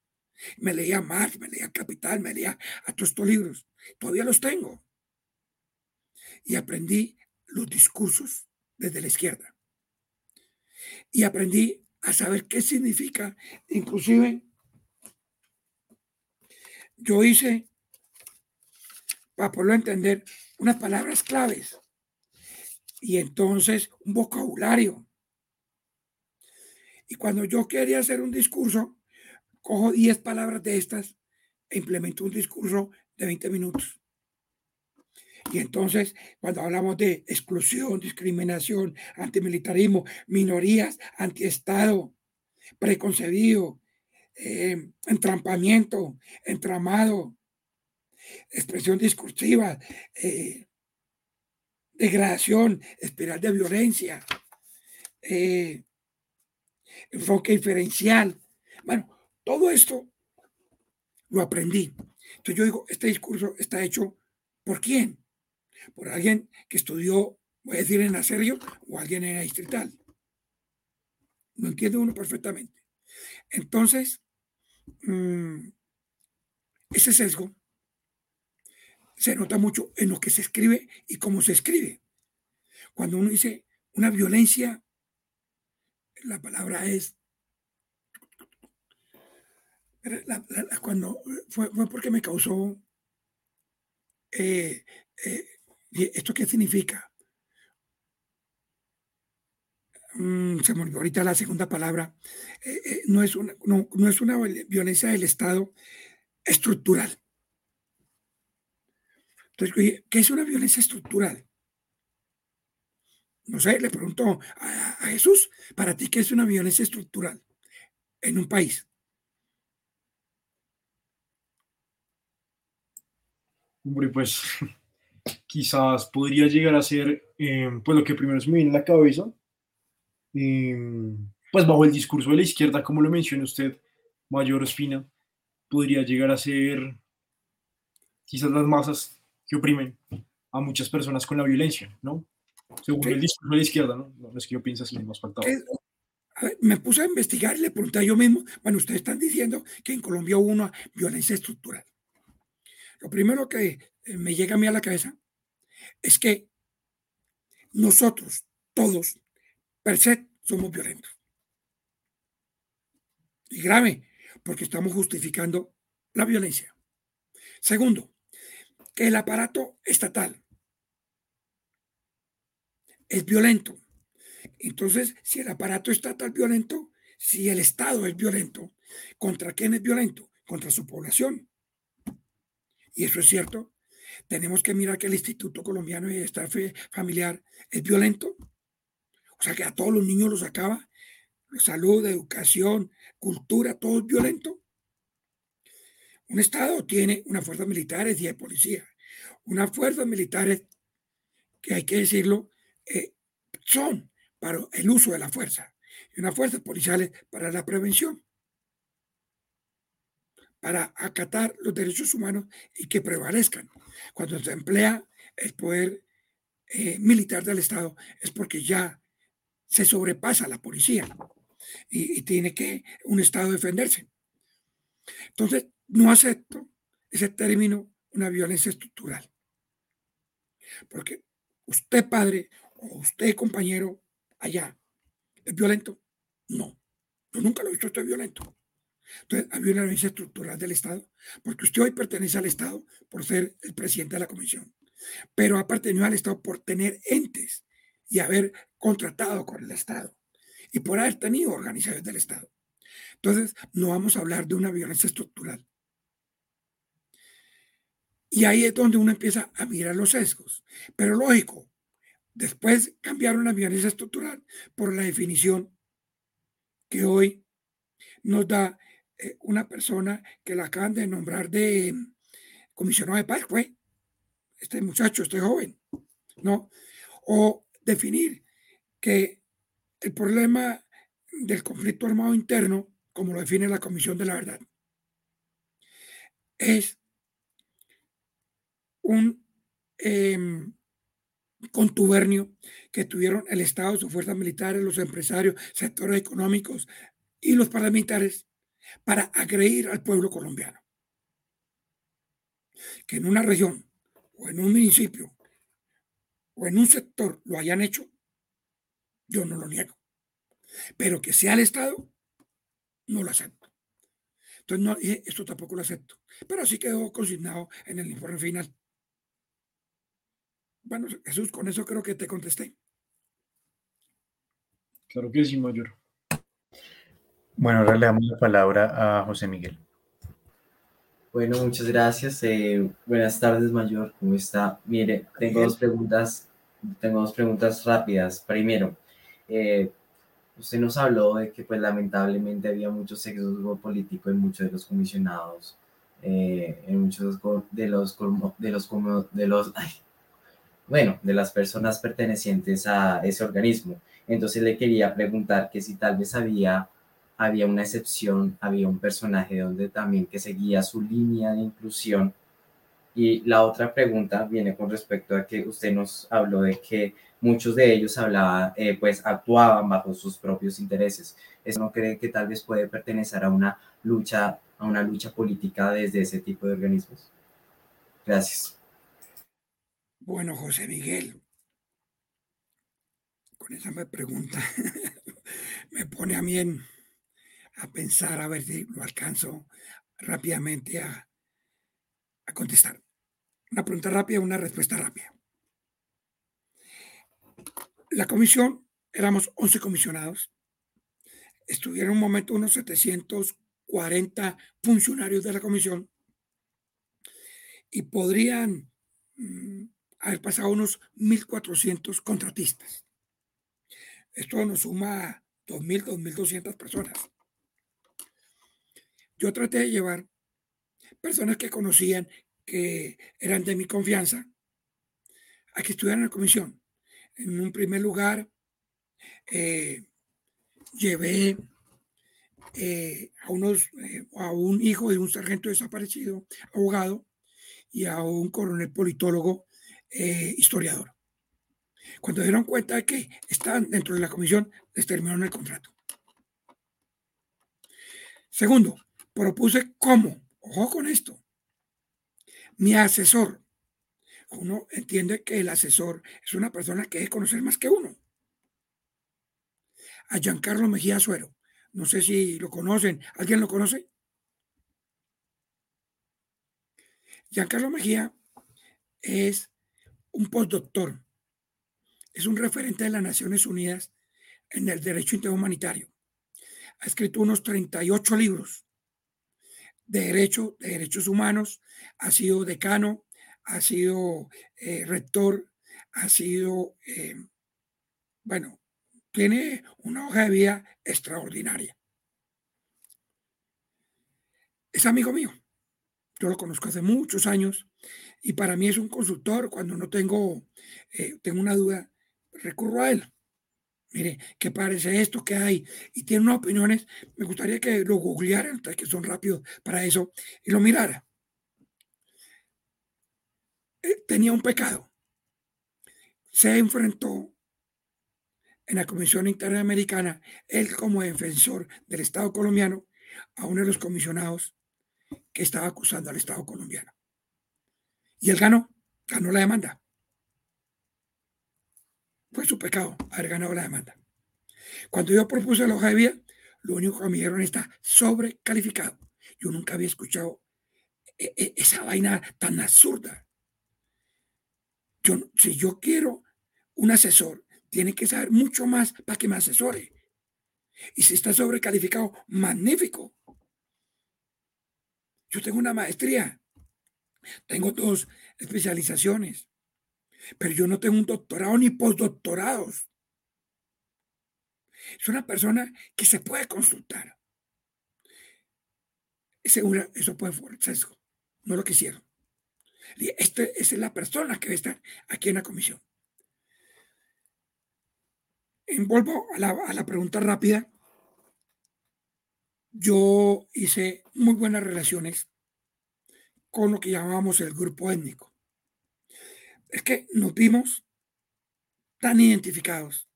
Me leía Marx, me leía Capital, me leía a todos estos libros. Todavía los tengo. Y aprendí los discursos desde la izquierda. Y aprendí a saber qué significa, inclusive yo hice, para poderlo entender, unas palabras claves. Y entonces un vocabulario y cuando yo quería hacer un discurso, cojo 10 palabras de estas e implemento un discurso de 20 minutos. Y entonces, cuando hablamos de exclusión, discriminación, antimilitarismo, minorías, antiestado, preconcebido, eh, entrampamiento, entramado, expresión discursiva, eh, degradación, espiral de violencia, eh, enfoque diferencial. Bueno, todo esto lo aprendí. Entonces yo digo, este discurso está hecho por quién? Por alguien que estudió, voy a decir, en Aserio o alguien en la distrital. Lo entiende uno perfectamente. Entonces, mm, ese sesgo se nota mucho en lo que se escribe y cómo se escribe. Cuando uno dice una violencia la palabra es, cuando fue, porque me causó, eh, eh, ¿esto qué significa? Mm, se me olvidó ahorita la segunda palabra, eh, no, es una, no es una violencia del Estado estructural. Entonces, ¿qué es una violencia estructural? no sé, le pregunto a, Jesús, ¿para ti qué es una violencia estructural en un país? Hombre, pues quizás podría llegar a ser, eh, pues lo que primero se me viene en la cabeza, eh, pues bajo el discurso de la izquierda, como lo menciona usted, Mayor Espina, podría llegar a ser quizás las masas que oprimen a muchas personas con la violencia, ¿no? Según el discurso de la izquierda, ¿no? No es que yo piense así, más faltaba. me puse a investigar y le pregunté a yo mismo, bueno, ustedes están diciendo que en Colombia hubo una violencia estructural. Lo primero que eh, me llega a mí a la cabeza es que nosotros, todos, per se, somos violentos. Y grave, porque estamos justificando la violencia. Segundo, que el aparato estatal es violento. Entonces, si el aparato estatal es violento, si el Estado es violento, ¿contra quién es violento? Contra su población. Y eso es cierto. Tenemos que mirar que el Instituto Colombiano de Bienestar Familiar es violento. O sea, que a todos los niños los acaba. Salud, educación, cultura, todo es violento. Un Estado tiene unas fuerzas militares y de policía. Unas fuerzas militares que hay que decirlo, eh, son para el uso de la fuerza y unas fuerzas policiales para la prevención, para acatar los derechos humanos y que prevalezcan. Cuando se emplea el poder eh, militar del Estado es porque ya se sobrepasa la policía y, y tiene que un Estado defenderse. Entonces, no acepto ese término, una violencia estructural. Porque usted, padre, o usted, compañero, allá, ¿es violento? No. Yo nunca lo he visto usted violento. Entonces, había una violencia estructural del Estado, porque usted hoy pertenece al Estado por ser el presidente de la comisión, pero ha pertenecido al Estado por tener entes y haber contratado con el Estado y por haber tenido organizaciones del Estado. Entonces, no vamos a hablar de una violencia estructural. Y ahí es donde uno empieza a mirar los sesgos. Pero lógico, después cambiaron la violencia estructural por la definición que hoy nos da eh, una persona que la acaban de nombrar de mm, comisionado de paz, fue este muchacho, este joven, ¿no? O definir que el problema del conflicto armado interno, como lo define la Comisión de la Verdad, es un em, contubernio que tuvieron el Estado, sus fuerzas militares, los empresarios, sectores económicos y los parlamentares para agredir al pueblo colombiano. Que en una región o en un municipio o en un sector lo hayan hecho, yo no lo niego. Pero que sea el Estado, no lo acepto. Entonces, no, esto tampoco lo acepto. Pero así quedó consignado en el informe final. Bueno, Jesús, con eso creo que te contesté. Claro que sí, mayor. Bueno, ahora le damos la palabra a José Miguel. Bueno, muchas gracias. Eh, buenas tardes, mayor. ¿Cómo está? Mire, tengo dos preguntas, tengo dos preguntas rápidas. Primero, eh, usted nos habló de que, pues, lamentablemente había mucho sexo político en muchos de los comisionados, eh, en muchos de los, de los, de los, bueno, de las personas pertenecientes a ese organismo. Entonces le quería preguntar que si tal vez había, había una excepción, había un personaje donde también que seguía su línea de inclusión. Y la otra pregunta viene con respecto a que usted nos habló de que muchos de ellos hablaban, eh, pues actuaban bajo sus propios intereses. ¿Eso no cree que tal vez puede pertenecer a una lucha, a una lucha política desde ese tipo de organismos? Gracias. Bueno, José Miguel, con esa me pregunta, me pone a mí a pensar a ver si lo alcanzo rápidamente a, a contestar. Una pregunta rápida, una respuesta rápida. La comisión, éramos 11 comisionados, estuvieron un momento unos 740 funcionarios de la comisión y podrían mm, haber pasado unos 1.400 contratistas. Esto nos suma 2.000, 2.200 personas. Yo traté de llevar personas que conocían, que eran de mi confianza, a que estuvieran en la comisión. En un primer lugar, eh, llevé eh, a, unos, eh, a un hijo de un sargento desaparecido, abogado, y a un coronel politólogo historiador. Cuando dieron cuenta de que estaban dentro de la comisión, les terminaron el contrato. Segundo, propuse cómo, ojo con esto, mi asesor. Uno entiende que el asesor es una persona que debe conocer más que uno. A Giancarlo Mejía Suero, no sé si lo conocen, ¿alguien lo conoce? Giancarlo Mejía es un postdoctor, es un referente de las Naciones Unidas en el derecho interhumanitario. Ha escrito unos 38 libros de derecho, de derechos humanos, ha sido decano, ha sido eh, rector, ha sido, eh, bueno, tiene una hoja de vida extraordinaria. Es amigo mío. Yo lo conozco hace muchos años y para mí es un consultor. Cuando no tengo, eh, tengo una duda, recurro a él. Mire, ¿qué parece esto que hay? Y tiene unas opiniones. Me gustaría que lo googlearan, que son rápidos para eso, y lo mirara. Eh, tenía un pecado. Se enfrentó en la Comisión Interamericana, él como defensor del Estado colombiano, a uno de los comisionados que estaba acusando al Estado colombiano. Y él ganó, ganó la demanda. Fue su pecado haber ganado la demanda. Cuando yo propuse la hoja de vida, lo único que me dijeron está sobrecalificado. Yo nunca había escuchado e, e, esa vaina tan absurda. Yo, si yo quiero un asesor, tiene que saber mucho más para que me asesore. Y si está sobrecalificado, magnífico. Yo tengo una maestría, tengo dos especializaciones, pero yo no tengo un doctorado ni postdoctorados. Es una persona que se puede consultar. Segura, eso puede ser. No lo quisieron. Esta es la persona que estar aquí en la comisión. Envuelvo a la, a la pregunta rápida yo hice muy buenas relaciones con lo que llamábamos el grupo étnico. Es que nos vimos tan identificados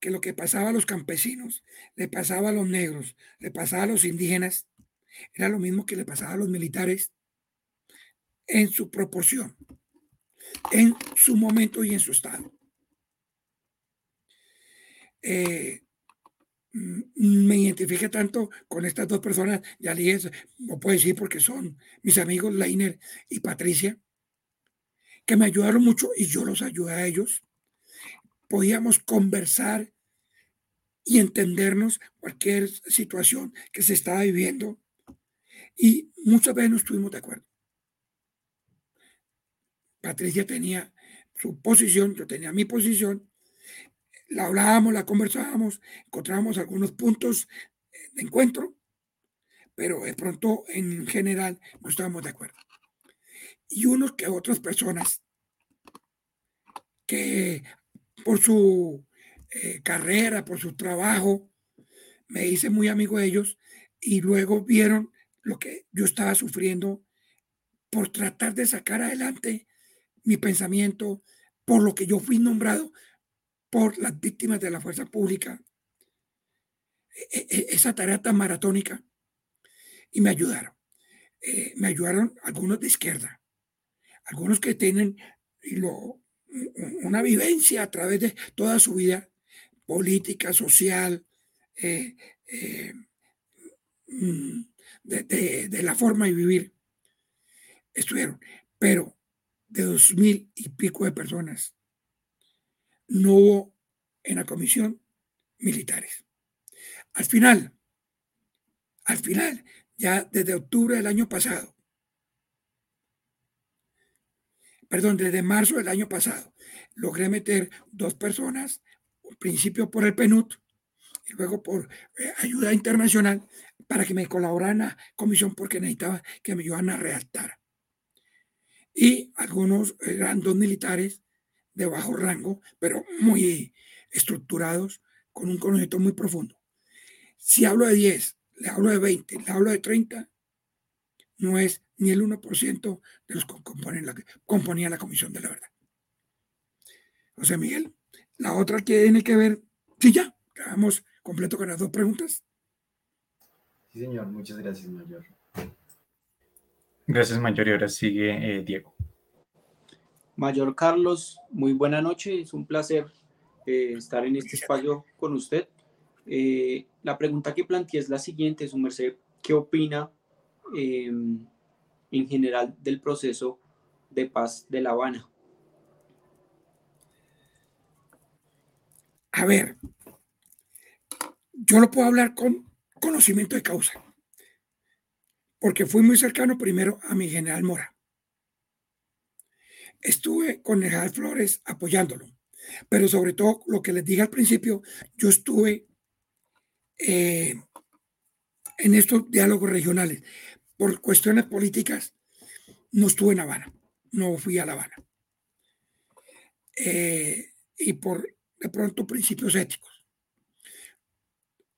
que lo que pasaba a los campesinos, le pasaba a los negros, le pasaba a los indígenas, era lo mismo que le pasaba a los militares en su proporción, en su momento y en su estado. Eh, me identifique tanto con estas dos personas, ya dije, no puedo decir porque son mis amigos Leiner y Patricia, que me ayudaron mucho y yo los ayudé a ellos. Podíamos conversar y entendernos cualquier situación que se estaba viviendo y muchas veces no estuvimos de acuerdo. Patricia tenía su posición, yo tenía mi posición la hablábamos, la conversábamos, encontrábamos algunos puntos de encuentro, pero de pronto en general no estábamos de acuerdo. Y unos que otras personas que por su eh, carrera, por su trabajo, me hice muy amigo de ellos y luego vieron lo que yo estaba sufriendo por tratar de sacar adelante mi pensamiento, por lo que yo fui nombrado por las víctimas de la fuerza pública, e, e, e, esa tarea tan maratónica, y me ayudaron. Eh, me ayudaron algunos de izquierda, algunos que tienen una vivencia a través de toda su vida política, social, eh, eh, mm, de, de, la forma de vivir, estuvieron. Pero de dos mil y pico de personas no hubo en la comisión militares. Al final, al final, ya desde octubre del año pasado, perdón, desde marzo del año pasado, logré meter dos personas, al principio por el PNUD y luego por eh, ayuda internacional para que me colaboraran la comisión porque necesitaba que me ayudaran a redactar. Y algunos eran militares de bajo rango, pero muy estructurados, con un conocimiento muy profundo. Si hablo de 10, le hablo de 20, le hablo de 30, no es ni el 1% de los que componen la, componían la Comisión de la Verdad. José Miguel, la otra que tiene que ver, sí, ya, quedamos completo con las dos preguntas. Sí, señor, muchas gracias, Mayor. Gracias, Mayor. Y ahora sigue eh, Diego. Mayor Carlos, muy buena noche, es un placer eh, estar en este espacio con usted. Eh, la pregunta que planteé es la siguiente, su merced, ¿qué opina em, en general del proceso de paz de La Habana? A ver, yo lo puedo hablar con conocimiento de causa, porque fui muy cercano primero a mi general Mora. Estuve con el general Flores apoyándolo, pero sobre todo lo que les dije al principio, yo estuve eh, en estos diálogos regionales. Por cuestiones políticas, no estuve en Habana, no fui a La Habana. Eh, y por de pronto principios éticos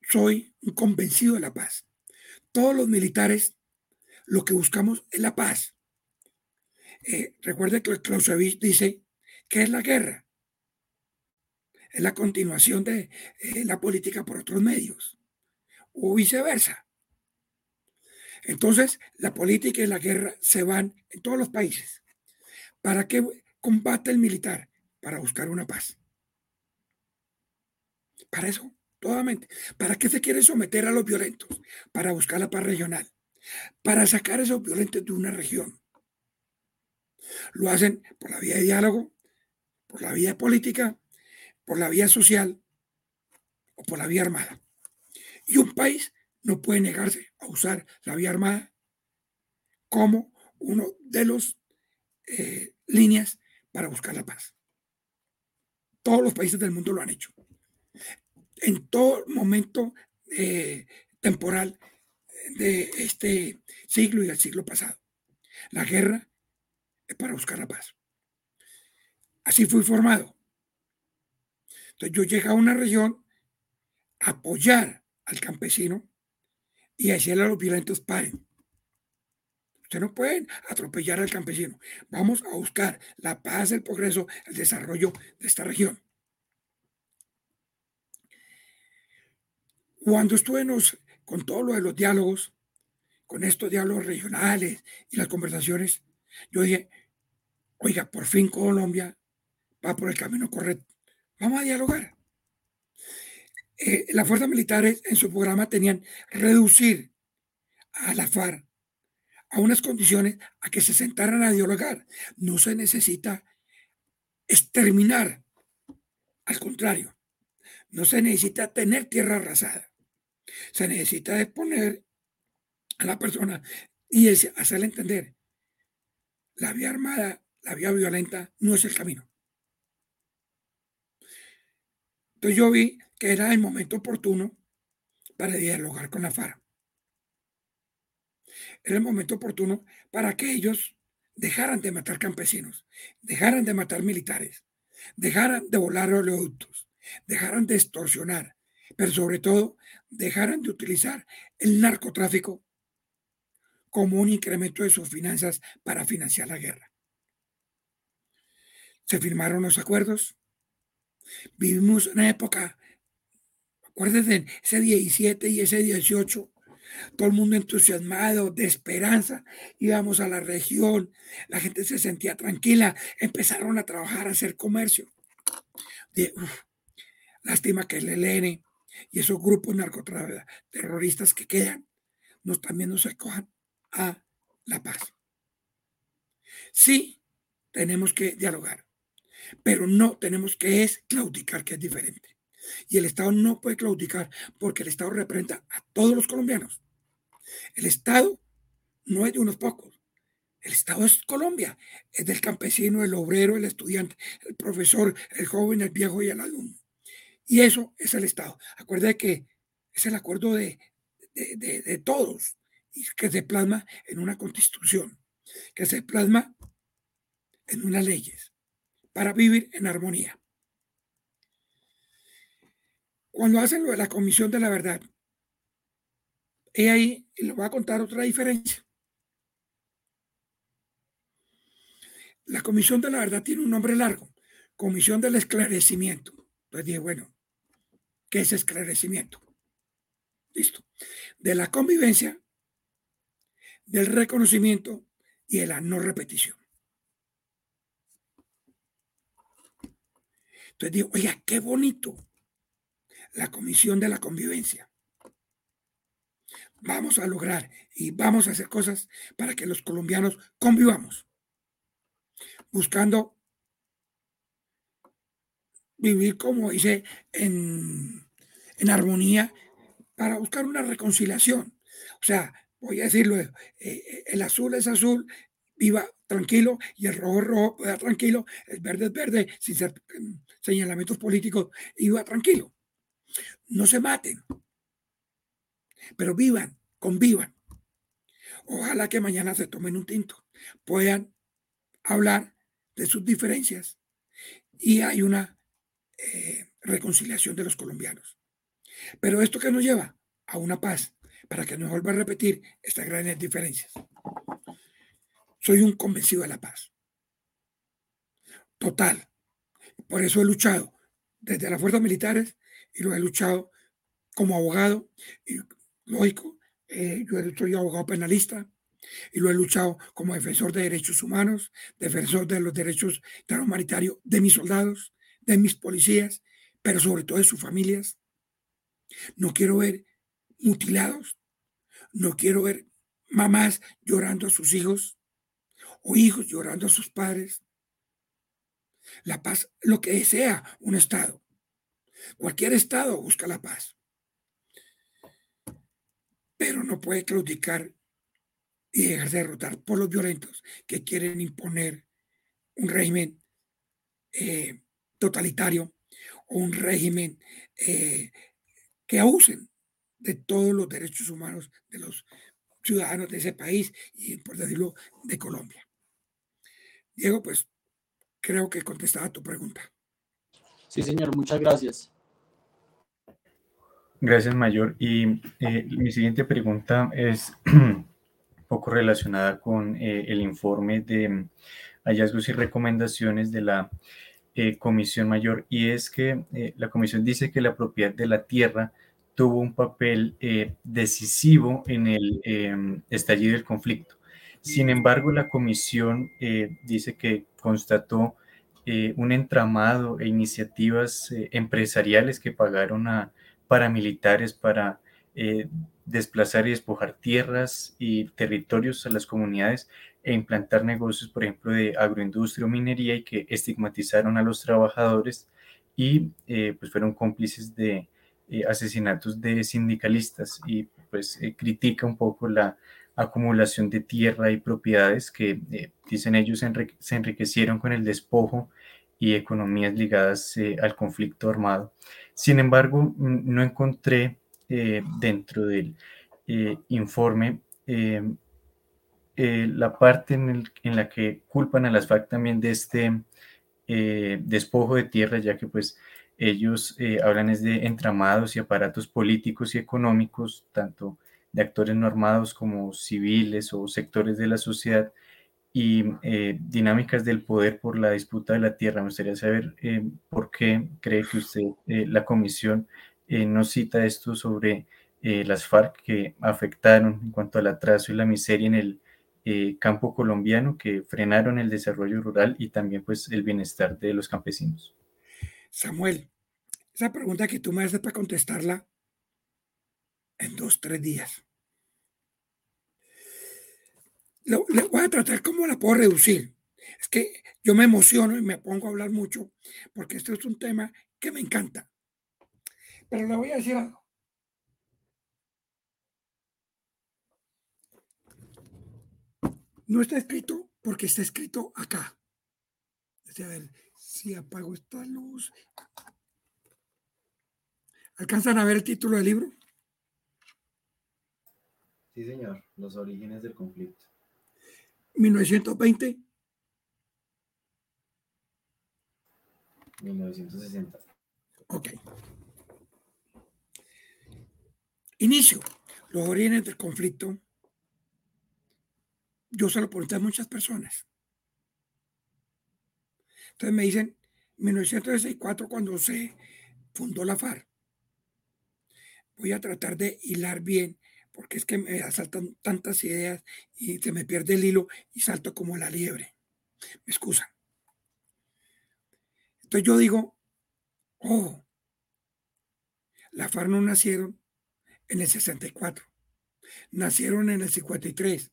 soy un convencido de la paz. Todos los militares lo que buscamos es la paz. Eh, recuerde que Clausewitz dice que es la guerra. Es la continuación de eh, la política por otros medios o viceversa. Entonces, la política y la guerra se van en todos los países. ¿Para qué combate el militar? Para buscar una paz. Para eso Totalmente. ¿Para qué se quiere someter a los violentos? Para buscar la paz regional. Para sacar a esos violentos de una región. Lo hacen por la vía de diálogo, por la vía política, por la vía social o por la vía armada. Y un país no puede negarse a usar la vía armada como uno de los eh, líneas para buscar la paz. Todos los países del mundo lo han hecho en todo momento eh, temporal de este siglo y el siglo pasado. La guerra es para buscar la paz. Así fui formado. Entonces yo llegué a una región a apoyar al campesino y decirle a los violentos paren. Ustedes no pueden atropellar al campesino. Vamos a buscar la paz, el progreso, el desarrollo de esta región. Cuando estuve con todo lo de los diálogos, con estos diálogos regionales y las conversaciones, yo dije, oiga, por fin Colombia va por el camino correcto. Vamos a dialogar. Eh, las fuerzas militares en su programa tenían reducir a la FARC a unas condiciones a que se sentaran a dialogar. No se necesita exterminar. Al contrario, no se necesita tener tierra arrasada. Se necesita exponer a la persona y hacerle entender, la vía armada, la vía violenta no es el camino. Entonces yo vi que era el momento oportuno para dialogar con la FARC. Era el momento oportuno para que ellos dejaran de matar campesinos, dejaran de matar militares, dejaran de volar oleoductos, dejaran de extorsionar, pero sobre todo dejaran de utilizar el narcotráfico como un incremento de sus finanzas para financiar la guerra. Se firmaron los acuerdos. Vivimos una época, acuérdense, ese 17 y ese 18, todo el mundo entusiasmado, de esperanza, íbamos a la región, la gente se sentía tranquila, empezaron a trabajar, a hacer comercio. Lástima que el ELN y esos grupos narcoterroristas que quedan nos, también nos acojan a la paz. Sí, tenemos que dialogar, pero no tenemos que es claudicar, que es diferente. Y el Estado no puede claudicar porque el Estado representa a todos los colombianos. El Estado no es de unos pocos. El Estado es Colombia, es del campesino, el obrero, el estudiante, el profesor, el joven, el viejo y el alumno. Y eso es el Estado. Acuérdate que es el acuerdo de, de, todos y que se plasma en una constitución, que se plasma en unas leyes para vivir en armonía. Cuando hacen lo de la Comisión de la Verdad, he ahí, les voy a contar otra diferencia. La Comisión de la Verdad tiene un nombre largo, Comisión del Esclarecimiento. Entonces dije, bueno, ¿qué es esclarecimiento? Listo. De la convivencia, del reconocimiento y de la no repetición. Entonces digo, oiga, qué bonito la comisión de la convivencia. Vamos a lograr y vamos a hacer cosas para que los colombianos convivamos, buscando vivir, como dice, en, en armonía para buscar una reconciliación. O sea, voy a decirlo, eh, eh, el azul es azul, viva tranquilo, y el rojo rojo, viva tranquilo, el verde es verde, sin ser em, señalamientos políticos, viva tranquilo. No se maten, pero vivan, convivan. Ojalá que mañana se tomen un tinto, puedan hablar de sus diferencias y hay una eh, reconciliación de los colombianos. Pero esto que nos lleva a una paz, para que no vuelva a repetir estas grandes diferencias. Soy un convencido de la paz. Total. Por eso he luchado desde las fuerzas militares y lo he luchado como abogado. Lógico, eh, yo soy abogado penalista y lo he luchado como defensor de derechos humanos, defensor de los derechos humanitarios de mis soldados, de mis policías, pero sobre todo de sus familias. No quiero ver mutilados, no quiero ver mamás llorando a sus hijos o hijos llorando a sus padres. La paz, lo que desea un Estado. Cualquier Estado busca la paz. Pero no puede claudicar y dejar de derrotar por los violentos que quieren imponer un régimen eh, totalitario o un régimen eh, que abusen de todos los derechos humanos de los ciudadanos de ese país y, por decirlo, de Colombia. Diego, pues creo que contestaba tu pregunta. Sí, señor, muchas gracias. Gracias, Mayor. Y eh, mi siguiente pregunta es poco relacionada con eh, el informe de hallazgos y recomendaciones de la eh, Comisión Mayor. Y es que la Comisión dice que la propiedad de la tierra tuvo un papel eh, decisivo en el em, estallido del conflicto. Sin embargo, la comisión eh, dice que constató eh, un entramado e iniciativas empresariales que pagaron a paramilitares para desplazar y despojar tierras y territorios a las comunidades e implantar negocios, por ejemplo, de agroindustria o minería y que estigmatizaron a los trabajadores y pues fueron cómplices de, eh, asesinatos de sindicalistas y pues eh, critica un poco la acumulación de tierra y propiedades que, eh, dicen ellos, se enriquecieron con el despojo y economías ligadas al conflicto armado. Sin embargo, no encontré dentro del informe la parte en, en, la que culpan a las FARC también de este despojo de tierra, ya que pues ellos eh, hablan es de entramados y aparatos políticos y económicos, tanto de actores normados como civiles o sectores de la sociedad, y eh, dinámicas del poder por la disputa de la tierra. Me gustaría saber eh, por qué cree que usted, la comisión, no cita esto sobre las FARC que afectaron en cuanto al atraso y la miseria en el campo colombiano, que frenaron el desarrollo rural y también pues el bienestar de los campesinos. Samuel, esa pregunta que tú me haces para contestarla en dos, tres días. Le, voy a tratar cómo la puedo reducir. Es que yo me emociono y me pongo a hablar mucho porque esto es un tema que me encanta. Pero le voy a decir algo. No está escrito porque está escrito acá. A ver, si apago esta luz. ¿Alcanzan a ver el título del libro? Sí, señor. Los orígenes del conflicto. 1920. 1960. Ok. Inicio. Los orígenes del conflicto. Yo se lo pregunté a muchas personas. Entonces me dicen, 1964 cuando se fundó la FARC. Voy a tratar de hilar bien, porque es que me asaltan tantas ideas y se me pierde el hilo y salto como la liebre. Me excusan. Entonces yo digo Oh, la FARC no nacieron en el 64, nacieron en el 53.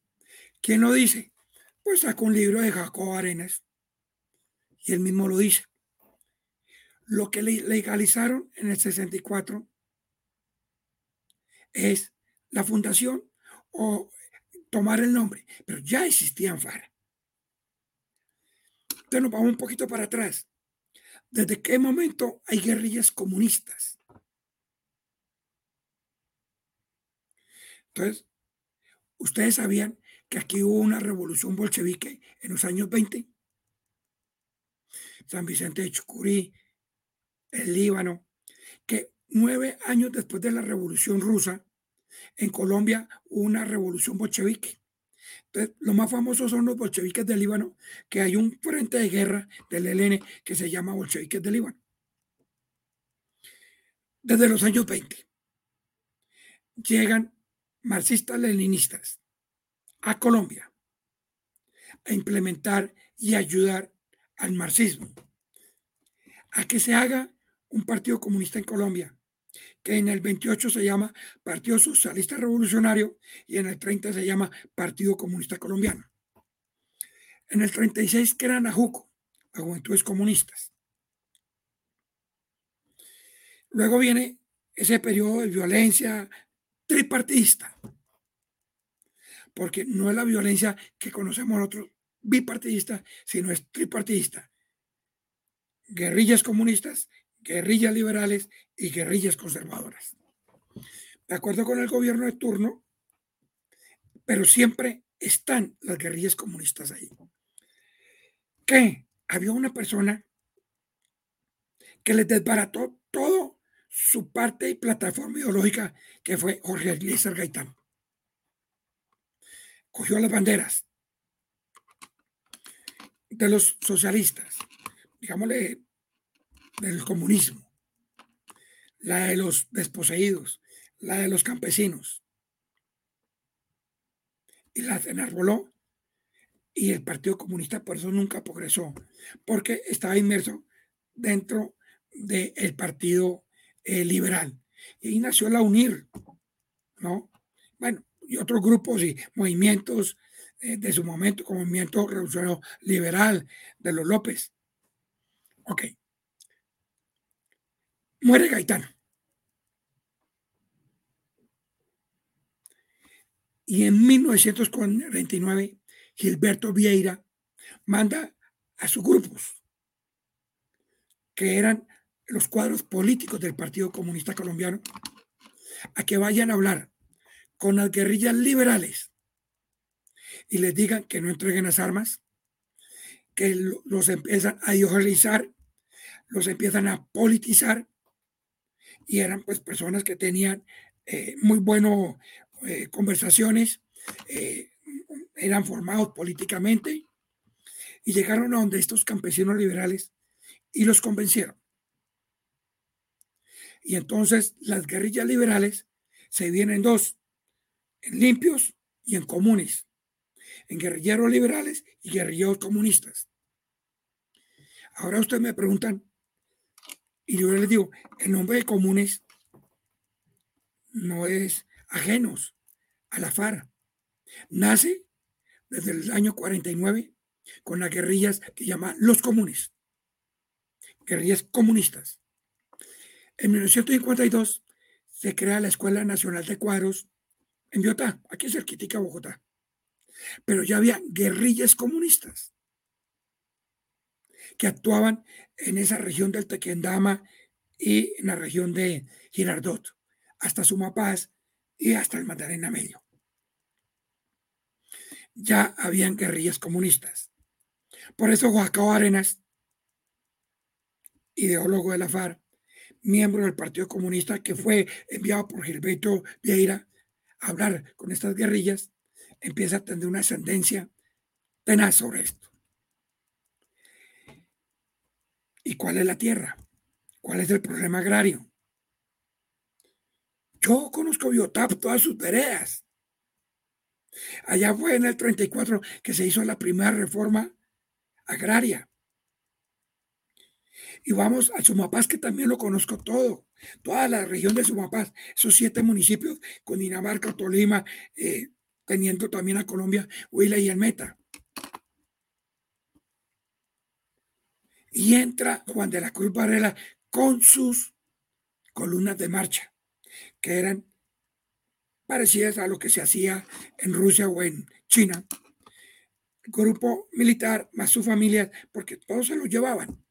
¿Quién lo dice? Pues saca un libro de Jacob Arenas y él mismo lo dice. Lo que legalizaron en el 64 es la fundación o tomar el nombre, pero ya existían FARC. Entonces nos vamos un poquito para atrás. ¿Desde qué momento hay guerrillas comunistas? Entonces, ustedes sabían que aquí hubo una revolución bolchevique en los años 20. San Vicente de Chucurí, el Líbano, que nueve años después de la revolución rusa, en Colombia una revolución bolchevique. Entonces, lo más famosos son los bolcheviques del Líbano, que hay un frente de guerra del ELN que se llama bolcheviques del Líbano. Desde los años 20 llegan marxistas-leninistas a Colombia a implementar y ayudar al marxismo, a que se haga un partido comunista en Colombia, que en el 28 se llama Partido Socialista Revolucionario y en el 30 se llama Partido Comunista Colombiano. En el 36 que era Najuco, las Juventudes Comunistas. Luego viene ese periodo de violencia tripartidista, porque no es la violencia que conocemos nosotros bipartidista, sino es tripartidista. Guerrillas comunistas, guerrillas liberales y guerrillas conservadoras. De acuerdo con el gobierno de turno, pero siempre están las guerrillas comunistas ahí. Que había una persona que les desbarató todo su parte y plataforma ideológica, que fue Jorge Eliezer Gaitán. Cogió las banderas de los socialistas, digámosle, del comunismo, la de los desposeídos, la de los campesinos, y la enarboló, y el Partido Comunista por eso nunca progresó, porque estaba inmerso dentro del Partido eh, Liberal. Y ahí nació la UNIR, ¿no? Bueno, y otros grupos y movimientos eh, de su momento, como movimiento revolucionario liberal de los López. Ok. Muere Gaitán. Y en 1949, Gilberto Vieira manda a sus grupos, que eran los cuadros políticos del Partido Comunista Colombiano, a que vayan a hablar con las guerrillas liberales y les digan que no entreguen las armas, que los empiezan a ideologizar, los empiezan a politizar y eran pues personas que tenían eh, muy buenas eh, conversaciones, eh, eran formados políticamente y llegaron a donde estos campesinos liberales y los convencieron. Y entonces las guerrillas liberales se vienen dos, en limpios y en comunes, en guerrilleros liberales y guerrilleros comunistas. Ahora ustedes me preguntan, y yo les digo, el nombre de comunes no es ajenos a la FARC. Nace desde el año 49 con las guerrillas que llaman los comunes, guerrillas comunistas. En 1952 se crea la Escuela Nacional de Cuadros en Biotá, aquí cerquita Bogotá. Pero ya había guerrillas comunistas que actuaban en esa región del Tequendama y en la región de Girardot, hasta Sumapaz y hasta el Magdalena Medio. Ya habían guerrillas comunistas. Por eso Joaquín Arenas, ideólogo de la FARC, miembro del Partido Comunista que fue enviado por Gilberto Vieira a hablar con estas guerrillas, empieza a tener una ascendencia tenaz sobre esto. ¿Y cuál es la tierra? ¿Cuál es el problema agrario? Yo conozco Biotap, todas sus veredas. Allá fue en el 34 que se hizo la primera reforma agraria. Y vamos al Sumapaz, que también lo conozco todo, toda la región de Sumapaz, esos siete municipios con Dinamarca, Tolima, eh, teniendo también a Colombia, Huila y el Meta. Y entra Juan de la Cruz Varela con sus columnas de marcha, que eran parecidas a lo que se hacía en Rusia o en China. Grupo militar más su familia, porque todos se lo llevaban.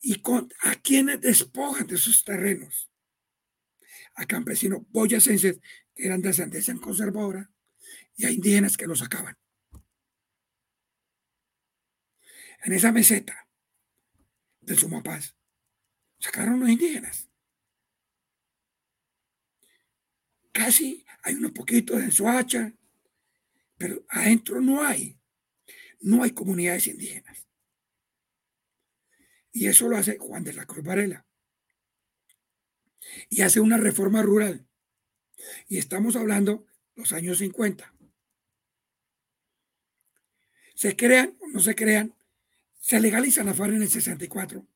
Y con, a quienes despojan de sus terrenos, a campesinos boyacenses que eran de ascendencia conservadora y a indígenas que los sacaban. En esa meseta del Sumapaz sacaron los indígenas. Casi hay unos poquitos en Soacha, pero adentro no hay, no hay comunidades indígenas. Y eso lo hace Juan de la Cruz Varela. Y hace una reforma rural. Y estamos hablando los años 50. Se crean o no se crean, se legalizan la FARC en el 64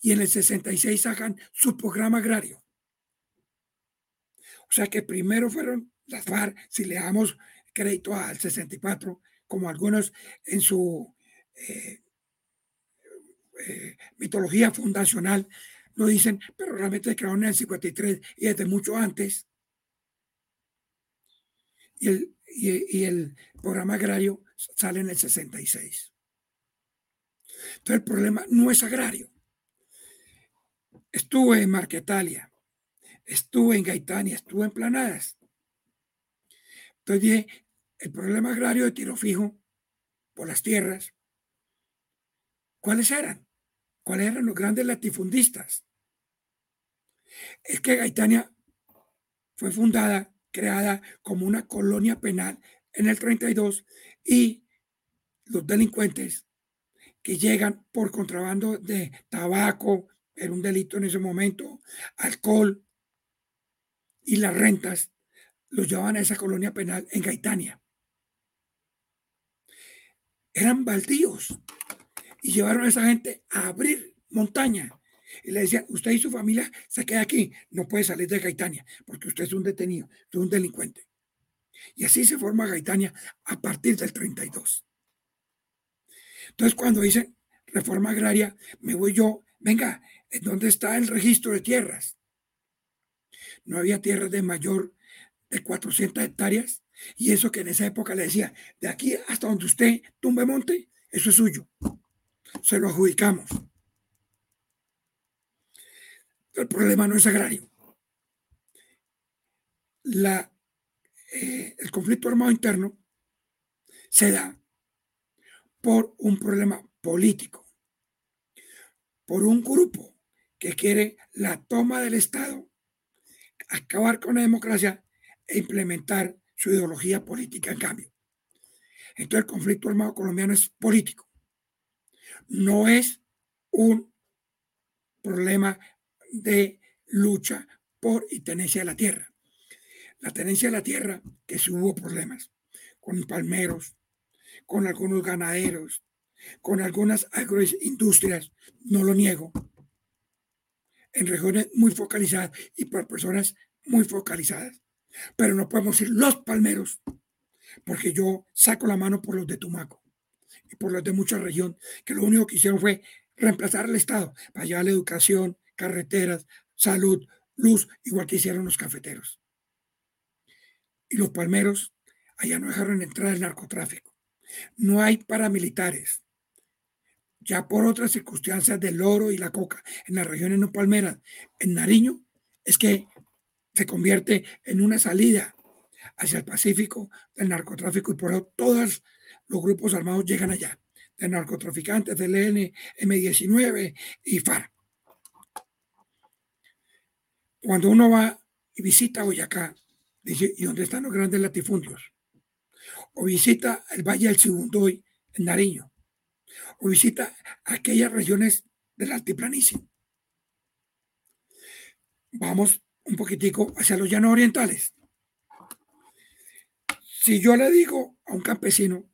y en el 66 sacan su programa agrario. O sea que primero fueron las FARC, si le damos crédito al 64, como algunos en su eh, eh, mitología fundacional lo dicen, pero realmente crearon en el 53 y desde mucho antes. Y el, y el programa agrario sale en el 66. Entonces el problema no es agrario. Estuve en Marquetalia, estuve en Gaitania, estuve en Planadas. Entonces dije, el problema agrario de tiro fijo por las tierras, ¿cuáles eran? ¿Cuáles eran los grandes latifundistas? Es que Gaitania fue fundada, creada como una colonia penal en el 32 y los delincuentes que llegan por contrabando de tabaco, era un delito en ese momento, alcohol y las rentas, los llevaban a esa colonia penal en Gaitania. Eran baldíos y llevaron a esa gente a abrir montaña. Y le decían, usted y su familia se queda aquí, no puede salir de Gaitania, porque usted es un detenido, es un delincuente. Y así se forma Gaitania a partir del 32. Entonces, cuando dicen reforma agraria, me voy yo, venga, ¿dónde está el registro de tierras? No había tierras de mayor de 400 hectáreas. Y eso que en esa época le decía, de aquí hasta donde usted tumbe monte, eso es suyo. Se lo adjudicamos. El problema no es agrario. La, eh, el conflicto armado interno se da por un problema político, por un grupo que quiere la toma del Estado, acabar con la democracia e implementar su ideología política en cambio. Entonces el conflicto armado colombiano es político, no es un problema de lucha por y tenencia de la tierra. La tenencia de la tierra, que sí hubo problemas con palmeros, con algunos ganaderos, con algunas agroindustrias, no lo niego, en regiones muy focalizadas y por personas muy focalizadas. Pero no podemos decir los palmeros, porque yo saco la mano por los de Tumaco y por los de mucha región, que lo único que hicieron fue reemplazar al Estado para llevar la educación, carreteras, salud, luz, igual que hicieron los cafeteros. Y los palmeros allá no dejaron entrar el narcotráfico. No hay paramilitares. Ya por otras circunstancias del oro y la coca en las regiones no palmeras, en Nariño, es que se convierte en una salida hacia el Pacífico del narcotráfico y por eso todos los grupos armados llegan allá, de narcotraficantes, del EN, M19 y FARC. Cuando uno va y visita Boyacá, dice, ¿y dónde están los grandes latifundios? O visita el Valle del Sibundoy en Nariño, o visita aquellas regiones del altiplanicie. Vamos un poquitico hacia los llanos orientales. Si yo le digo a un campesino,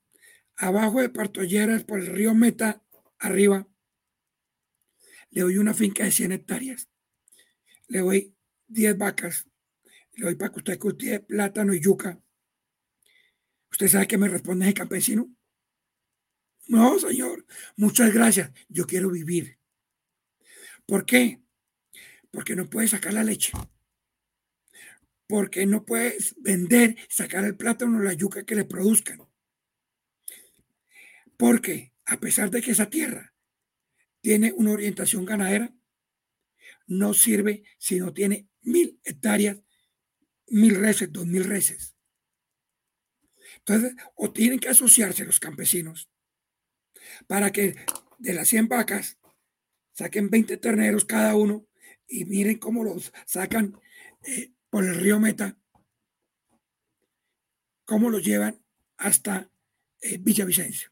abajo de Partolleras, por el río Meta, arriba, le doy una finca de 100 hectáreas, le doy 10 vacas, le doy para que usted cultive plátano y yuca. ¿Usted sabe qué me responde el campesino? No, señor, muchas gracias. Yo quiero vivir. ¿Por qué? Porque no puede sacar la leche. Porque no puedes vender, sacar el plátano o la yuca que le produzcan. Porque a pesar de que esa tierra tiene una orientación ganadera, no sirve si no tiene mil hectáreas, mil reses, dos mil reses. Entonces, o tienen que asociarse los campesinos para que de las 100 vacas saquen 20 terneros cada uno y miren cómo los sacan eh, por el río Meta, cómo los llevan hasta eh, Villavicencio.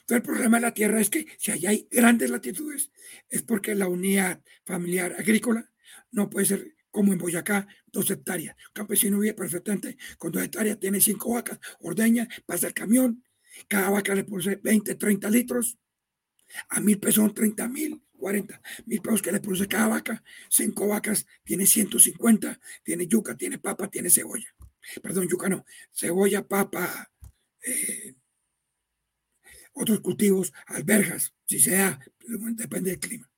Entonces, el problema de la tierra es que si allá hay grandes latitudes, es porque la unidad familiar agrícola no puede ser como en Boyacá, dos hectáreas. Un campesino vive perfectamente con dos hectáreas, tiene cinco vacas, ordeña, pasa el camión, cada vaca le produce 20, 30 litros, a mil pesos son 30 mil, 40 mil pesos que le produce cada vaca, cinco vacas, tiene 150, tiene yuca, tiene papa, tiene cebolla. Perdón, yuca no, cebolla, papa, eh, otros cultivos, alberjas, si se da, depende del clima.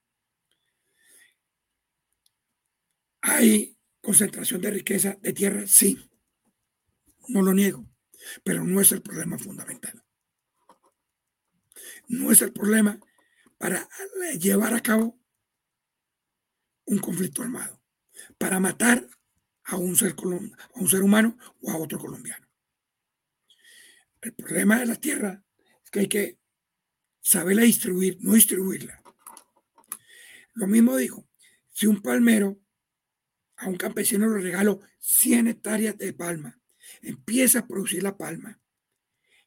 ¿Hay concentración de riqueza de tierra? Sí, no lo niego, pero no es el problema fundamental. No es el problema para llevar a cabo un conflicto armado, para matar a un ser, a un ser humano o a otro colombiano. El problema de la tierra es que hay que saberla distribuir, no distribuirla. Lo mismo digo, si un palmero a un campesino le regalo 100 hectáreas de palma, empieza a producir la palma,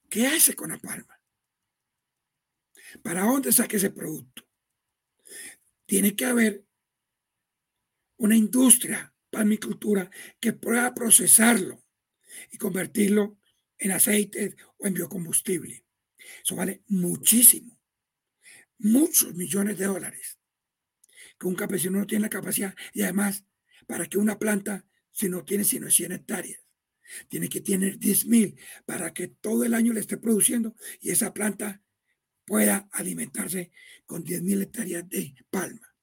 ¿qué hace con la palma? ¿Para dónde saque ese producto? Tiene que haber una industria palmicultura que pueda procesarlo y convertirlo en aceite o en biocombustible. Eso vale muchísimo, muchos millones de dólares, que un campesino no tiene la capacidad y además para que una planta, si no tiene sino 100 hectáreas, tiene que tener 10 mil para que todo el año le esté produciendo y esa planta pueda alimentarse con 10 mil hectáreas de palma.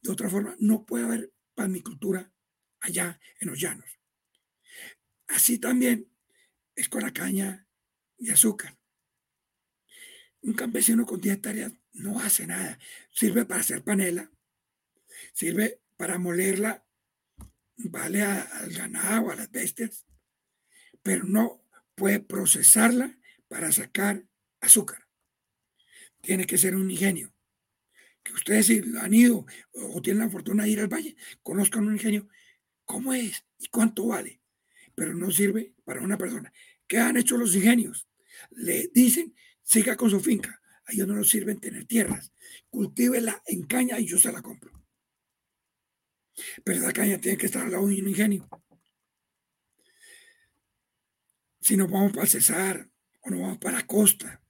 De otra forma, no puede haber palmicultura allá en los llanos. Así también es con la caña de azúcar. Un campesino con 10 hectáreas no hace nada. Sirve para hacer panela, sirve para molerla, vale al ganado, a las bestias, pero no puede procesarla para sacar azúcar. Tiene que ser un ingenio. Que ustedes si han ido o tienen la fortuna de ir al valle, conozcan un ingenio. ¿Cómo es y cuánto vale? Pero no sirve para una persona. ¿Qué han hecho los ingenios? Le dicen siga con su finca. A ellos no nos sirven tener tierras. Cultívela en caña y yo se la compro. Pero esa caña tiene que estar al lado de un ingenio. Si nos vamos para Cesar o nos vamos para la costa.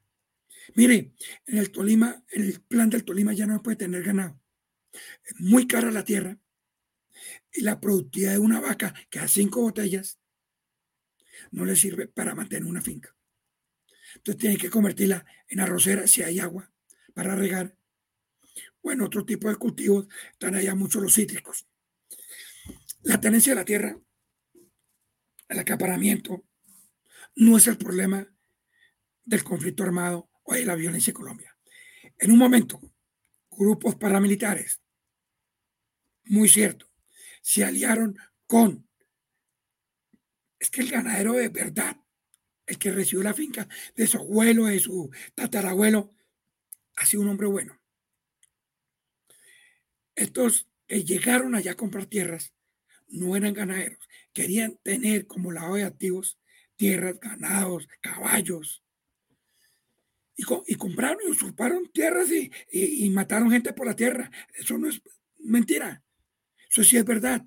Mire, en el Tolima, en el plan del Tolima ya no puede tener ganado. Es muy cara la tierra y la productividad de una vaca que a cinco botellas no le sirve para mantener una finca. Entonces tiene que convertirla en arrocera si hay agua para regar. O en otro tipo de cultivos están allá muchos los cítricos. La tenencia de la tierra, el acaparamiento, no es el problema del conflicto armado o de la violencia en Colombia. En un momento, grupos paramilitares, muy cierto, se aliaron con, es que el ganadero de verdad el que recibió la finca de su abuelo, de su tatarabuelo, ha sido un hombre bueno. Estos que llegaron allá a comprar tierras no eran ganaderos, querían tener como lado de activos tierras, ganados, caballos. Y, compraron y usurparon tierras y, y, mataron gente por la tierra. Eso no es mentira. Eso sí es verdad.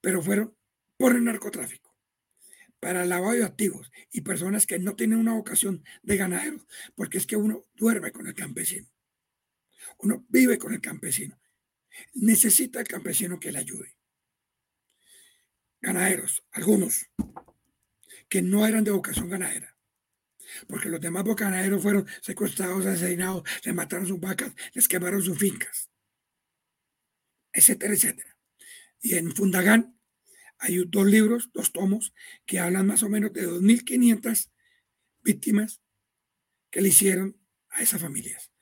Pero fueron por el narcotráfico para lavado de activos y personas que no tienen una vocación de ganaderos, porque es que uno duerme con el campesino. Uno vive con el campesino. Necesita el campesino que le ayude. Ganaderos, algunos, que no eran de vocación ganadera. Porque los demás ganaderos fueron secuestrados, asesinados, les mataron sus vacas, les quemaron sus fincas, etcétera, etcétera. Y en Fundagán hay dos libros, dos tomos, que hablan más o menos de 2.500 víctimas que le hicieron a esas familias.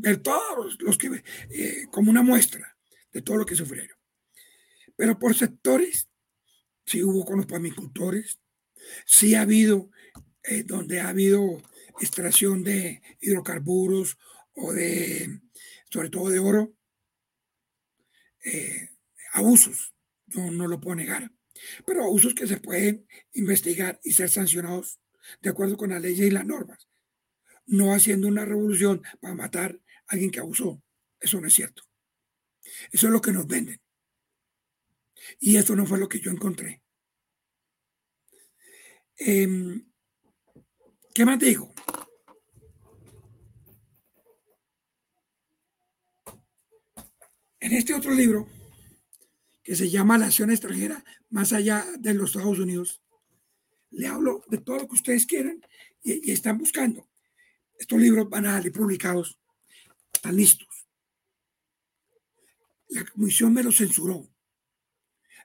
De todos los que, eh, como una muestra de todo lo que sufrieron. Pero por sectores, sí hubo con los pamicultores, sí ha habido, eh, donde ha habido extracción de hidrocarburos o de, sobre todo de oro, eh, abusos, no, no lo puedo negar, pero abusos que se pueden investigar y ser sancionados de acuerdo con la ley y las normas, no haciendo una revolución para matar alguien que abusó. Eso no es cierto. Eso es lo que nos venden. Y eso no fue lo que yo encontré. Em, ¿Qué más digo? En este otro libro, que se llama La acción extranjera más allá de los Estados Unidos, le hablo de todo lo que ustedes quieren y, están buscando. Estos libros van a salir publicados, están listos. La comisión me los censuró.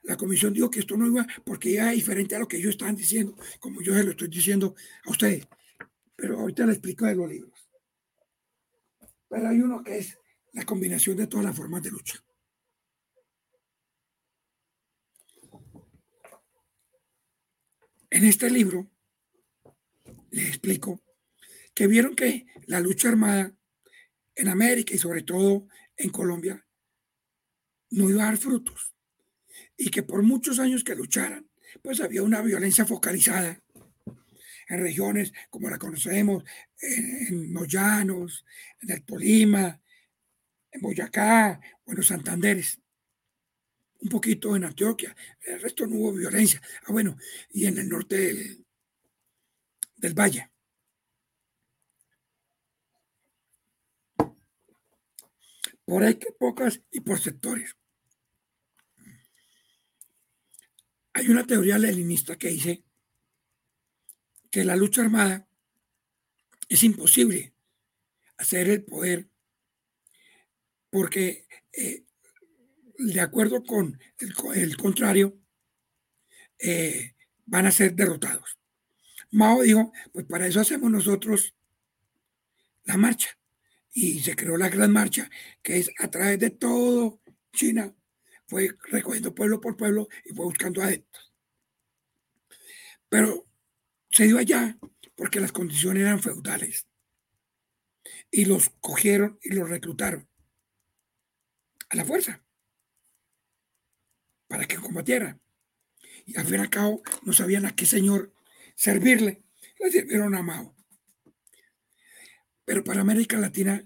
La comisión dijo que esto no iba porque era diferente a lo que ellos estaban diciendo, como yo se lo estoy diciendo a ustedes. Pero ahorita le explico de los libros. Pero hay uno que es la combinación de todas las formas de lucha. En este libro les explico que vieron que la lucha armada en América y sobre todo en Colombia no iba a dar frutos y que por muchos años que lucharan, pues había una violencia focalizada en regiones como la conocemos, en, los en el Tolima, en Boyacá o en Santanderes un poquito en Antioquia, el resto no hubo violencia. Ah, bueno, y en el norte del valle. Por ahí que pocas y por sectores. Hay una teoría leninista que dice que la lucha armada es imposible hacer el poder porque eh, de acuerdo con el, contrario, eh, van a ser derrotados. Mao dijo, pues para eso hacemos nosotros la marcha. Y se creó la gran marcha, que es a través de todo China, fue recogiendo pueblo por pueblo y fue buscando adeptos. Pero se dio allá porque las condiciones eran feudales. Y los cogieron y los reclutaron a la fuerza para que combatiera. Y al fin y al cabo no sabían a qué señor servirle. Le sirvieron a Mao. Pero para América Latina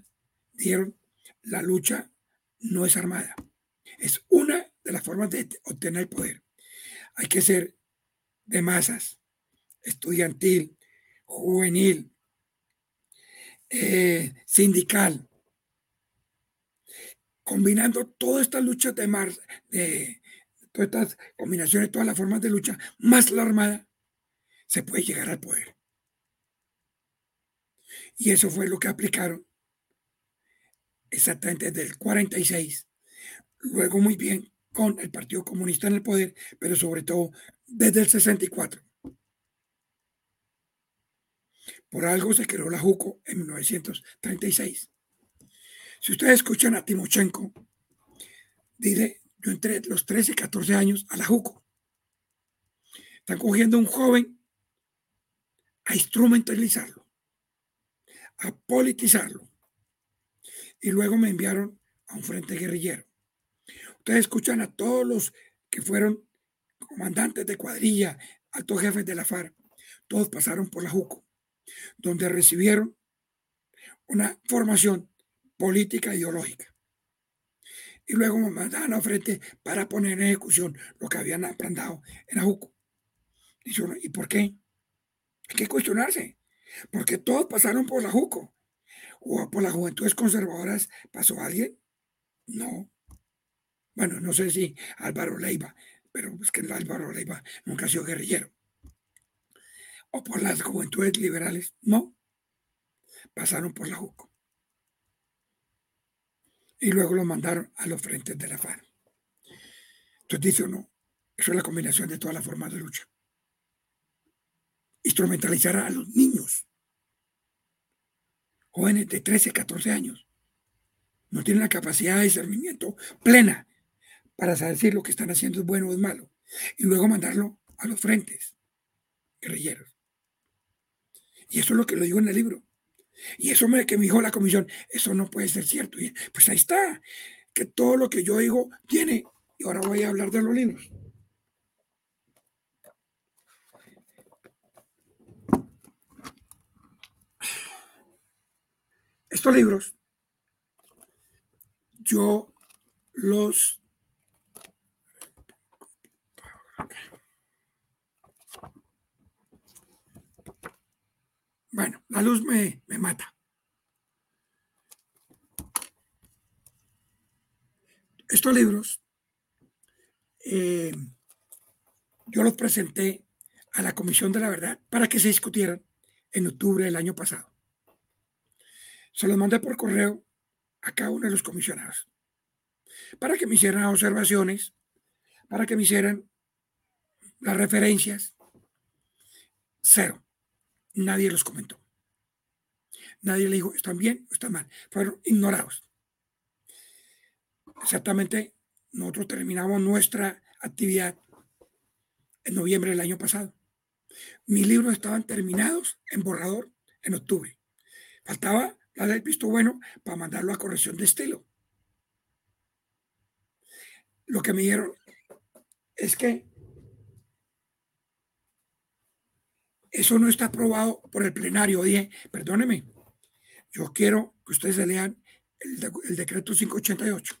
dieron la lucha no es armada. Es una de las formas de obtener poder. Hay que ser de masas, estudiantil, juvenil, eh, sindical, combinando todas estas luchas de, mar, de, todas estas combinaciones, todas las formas de lucha, más la armada, se puede llegar al poder. Y eso fue lo que aplicaron exactamente desde el 46, luego muy bien con el Partido Comunista en el poder, pero sobre todo desde el 64. Por algo se creó la JUCO en 1936. Si ustedes escuchan a Timochenko, dice yo entré los 13, 14 años a la JUCO. Están cogiendo a un joven a instrumentalizarlo, a politizarlo. Y luego me enviaron a un frente guerrillero. Ustedes escuchan a todos los que fueron comandantes de cuadrilla, altos jefes de la FARC. Todos pasaron por la JUCO, donde recibieron una formación política ideológica y luego me mandaban a frente para poner en ejecución lo que habían aprendido en Ajuco. ¿Y por qué? Hay que cuestionarse, porque todos pasaron por la Juco. o por las juventudes conservadoras pasó alguien? No. Bueno, no sé si Álvaro Leiva, pero es que Álvaro Leiva nunca ha sido guerrillero. O por las juventudes liberales, no. Pasaron por la JUCO. Y luego lo mandaron a los frentes de la FARC. Entonces dice uno, eso es la combinación de todas las formas de lucha. Instrumentalizar a los niños, jóvenes de 13, 14 años, no tienen la capacidad de discernimiento plena para saber si lo que están haciendo es bueno o es malo. Y luego mandarlo a los frentes guerrilleros. Y eso es lo que lo digo en el libro. Y eso me, que me dijo la comisión, eso no puede ser cierto. Pues ahí está, que todo lo que yo digo tiene. Y ahora voy a hablar de los libros. Estos libros yo los Bueno, la luz me, mata. Estos libros eh, yo los presenté a la Comisión de la Verdad para que se discutieran en octubre del año pasado. Se los mandé por correo a cada uno de los comisionados para que me hicieran observaciones, para que me hicieran las referencias. Cero. Nadie los comentó. Nadie le dijo, ¿están bien o están mal? Fueron ignorados. Exactamente, nosotros terminamos nuestra actividad en noviembre del año pasado. Mis libros estaban terminados en borrador en octubre. Faltaba la del visto bueno para mandarlo a corrección de estilo. Lo que me dieron es que Eso no está aprobado por el plenario. Dije, perdóneme, yo quiero que ustedes lean el, decreto 588,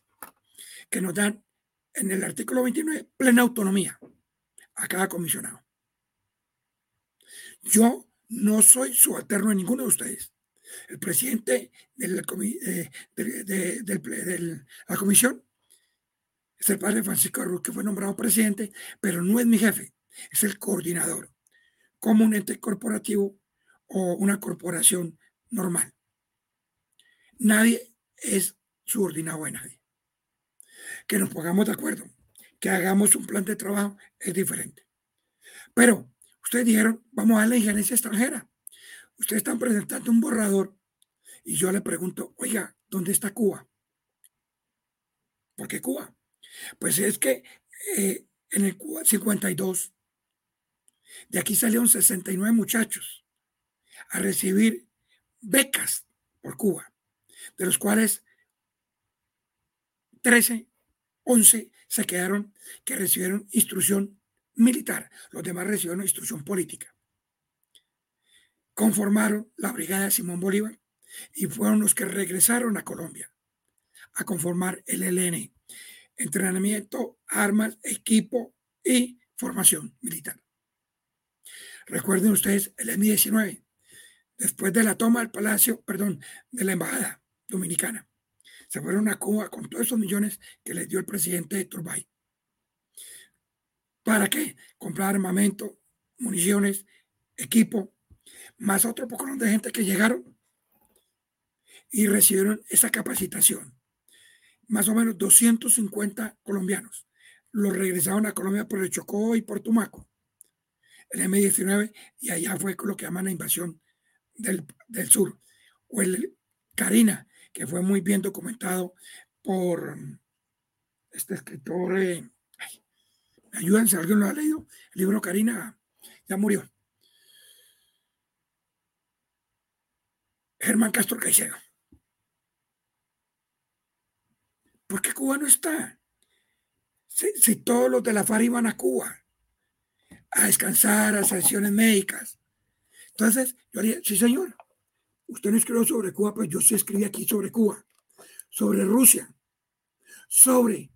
que nos dan en el artículo 29 plena autonomía a cada comisionado. Yo no soy subalterno de ninguno de ustedes. El presidente de la, de, la comisión es el padre Francisco Arruz, que fue nombrado presidente, pero no es mi jefe, es el coordinador como un ente corporativo o una corporación normal. Nadie es subordinado a nadie. Que nos pongamos de acuerdo, que hagamos un plan de trabajo es diferente. Pero ustedes dijeron, vamos a la injerencia extranjera. Ustedes están presentando un borrador y yo le pregunto, oiga, ¿dónde está Cuba? ¿Por qué Cuba? Pues es que eh, en el Cuba 52 de aquí salieron 69 muchachos a recibir becas por Cuba, de los cuales 13, 11 se quedaron que recibieron instrucción militar, los demás recibieron instrucción política. Conformaron la brigada Simón Bolívar y fueron los que regresaron a Colombia a conformar el ELN, entrenamiento, armas, equipo y formación militar. Recuerden ustedes el M-19, después de la toma del palacio, perdón, de la embajada dominicana. Se fueron a Cuba con todos esos millones que les dio el presidente Turbay. ¿Para qué? Comprar armamento, municiones, equipo, más otro poco de gente que llegaron y recibieron esa capacitación. Más o menos 250 colombianos. Los regresaron a Colombia por el Chocó y por Tumaco el M-19, y allá fue lo que llaman la invasión del, sur. O el Karina, que fue muy bien documentado por este escritor. Eh, ¿Me ayudan si alguien lo ha leído? El libro Karina ya murió. Germán Castro Caicedo. ¿Por qué Cuba no está? Si, todos los de la FARC iban a Cuba a descansar, a sesiones médicas. Entonces, yo dije, sí, señor, usted no escribió sobre Cuba, pues yo sí escribí aquí sobre Cuba, sobre Rusia, sobre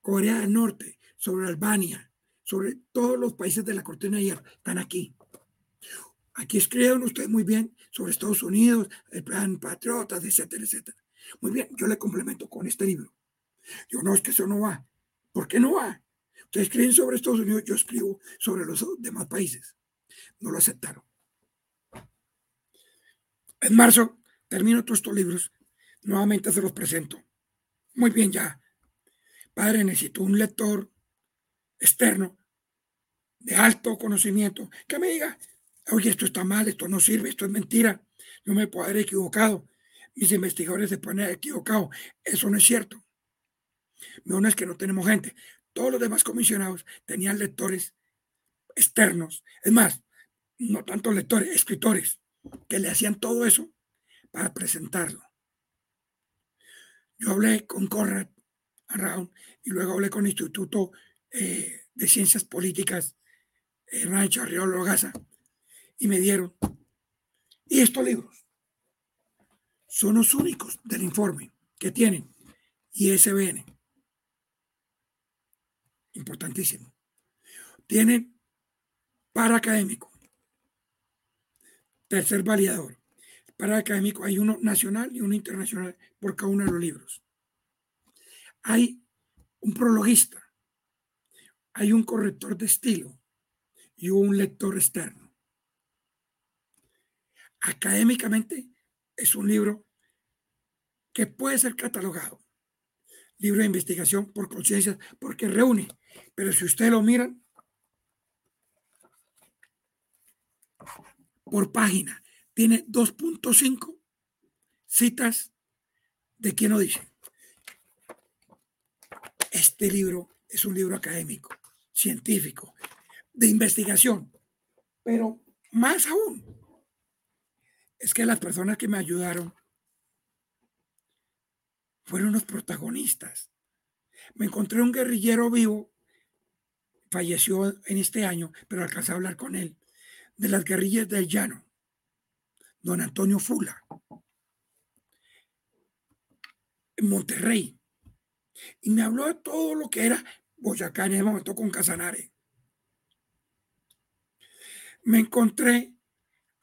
Corea del Norte, sobre Albania, sobre todos los países de la cortina de hierro, están aquí. Aquí escribieron ustedes muy bien sobre Estados Unidos, el plan Patriotas, etcétera, etcétera. Muy bien, yo le complemento con este libro. Yo no, es que eso no va. ¿Por qué no va? Ustedes escriben sobre Estados Unidos, yo escribo sobre los demás países. No lo aceptaron. En marzo termino todos estos libros. Nuevamente se los presento. Muy bien, ya. Padre, necesito un lector externo de alto conocimiento que me diga, oye, esto está mal, esto no sirve, esto es mentira, yo me puedo haber equivocado, mis investigadores se pueden haber equivocado, eso no es cierto. No es que no tenemos gente. Todos los demás comisionados tenían lectores externos. Es más, no tanto lectores, escritores, que le hacían todo eso para presentarlo. Yo hablé con Conrad Around y luego hablé con el Instituto eh, de Ciencias Políticas eh, Rancho Arriolo Gaza y me dieron. Y estos libros son los únicos del informe que tienen ISBN. Importantísimo. Tienen para académico. Tercer validador. Para académico hay uno nacional y uno internacional por cada uno de los libros. Hay un prologuista. Hay un corrector de estilo y un lector externo. Académicamente es un libro que puede ser catalogado libro de investigación por conciencia porque reúne, pero si ustedes lo miran por página, tiene 2.5 citas de quien lo dice. Este libro es un libro académico, científico, de investigación. Pero más aún, es que las personas que me ayudaron fueron los protagonistas. Me encontré un guerrillero vivo, falleció en este año, pero alcancé a hablar con él, de las guerrillas del llano, don Antonio Fula, en Monterrey. Y me habló de todo lo que era Boyacá en ese momento con Casanare me encontré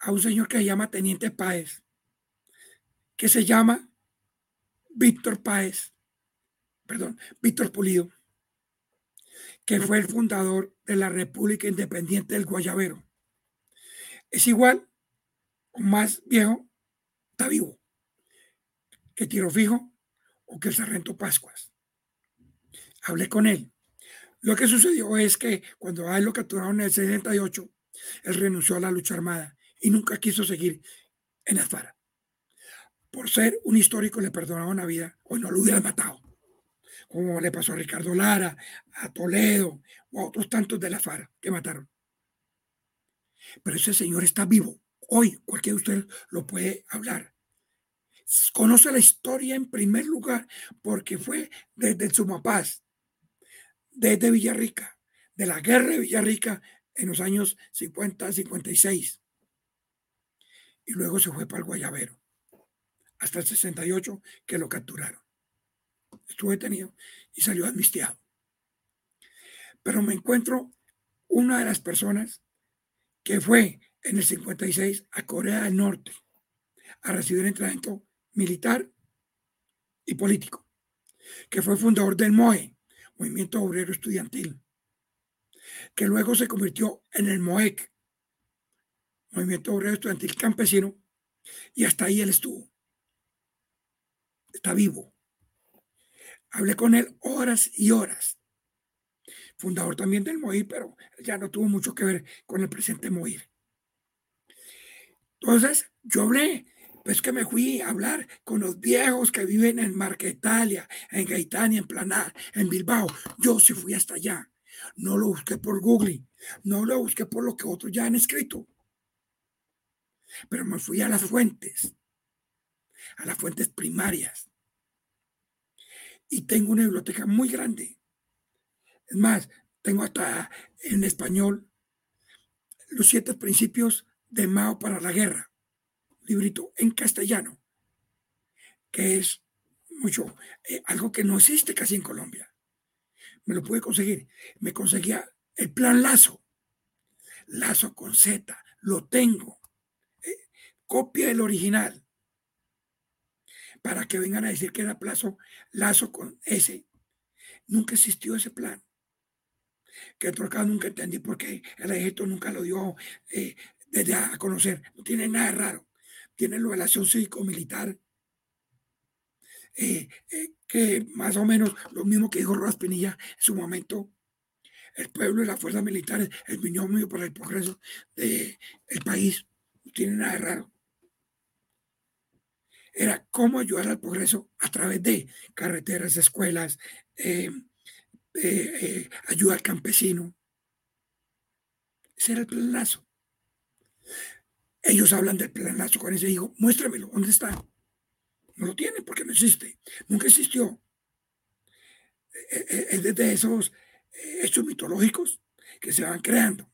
a un señor que se llama Teniente Páez, que se llama Víctor Páez, perdón, Víctor Pulido, que fue el fundador de la República Independiente del Guayabero. Es igual o más viejo, está vivo, que Tiro Fijo o que el Sargento Pascuas. Hablé con él. Lo que sucedió es que cuando a lo capturaron en el 68, él renunció a la lucha armada y nunca quiso seguir en la FARA. Por ser un histórico le perdonaban la vida, o no lo hubieran matado, como le pasó a Ricardo Lara, a Toledo o a otros tantos de la FARA que mataron. Pero ese señor está vivo. Hoy cualquiera de ustedes lo puede hablar. Conoce la historia en primer lugar porque fue desde Sumapaz, desde Villarrica, de la guerra de Villarrica en los años 50, 56. Y luego se fue para el Guayabero, hasta el 68 que lo capturaron. Estuvo detenido y salió amnistiado. Pero me encuentro una de las personas que fue en el 56 a Corea del Norte a recibir entrenamiento militar y político, que fue fundador del MOE, Movimiento Obrero Estudiantil, que luego se convirtió en el MOEC, Movimiento Obrero Estudiantil Campesino, y hasta ahí él estuvo. Está vivo. Hablé con él horas y horas. Fundador también del MOIR, pero ya no tuvo mucho que ver con el presidente MOIR. Entonces, yo hablé, pues que me fui a hablar con los viejos que viven en Marquetalia, en Gaitania, en Planá, en Bilbao. Yo sí fui hasta allá. No lo busqué por Google, no lo busqué por lo que otros ya han escrito. Pero me fui a las fuentes, a las fuentes primarias. Y tengo una biblioteca muy grande. Es más, tengo hasta en español los siete principios de Mao para la guerra, librito en castellano, que es mucho, eh, algo que no existe casi en Colombia me lo pude conseguir. Me conseguía el plan Lazo. Lazo con Z, lo tengo. Copia el original para que vengan a decir que era plazo lazo con ese. Nunca existió ese plan. Que Trocado nunca entendí por qué el ejército nunca lo dio eh, desde a conocer. No tiene nada raro. Tiene la relación cívico-militar. Eh, eh, que más o menos lo mismo que dijo Rojas Pinilla en su momento. El pueblo y las fuerzas militares, el binomio para el progreso del país. No tiene nada de raro era cómo ayudar al progreso a través de carreteras, escuelas, eh, eh, eh, ayuda al campesino. Ese era el planazo. Ellos hablan del planazo con ese hijo. Muéstramelo, ¿dónde está? No lo tienen porque no existe. Nunca existió. Es desde esos hechos mitológicos que se van creando.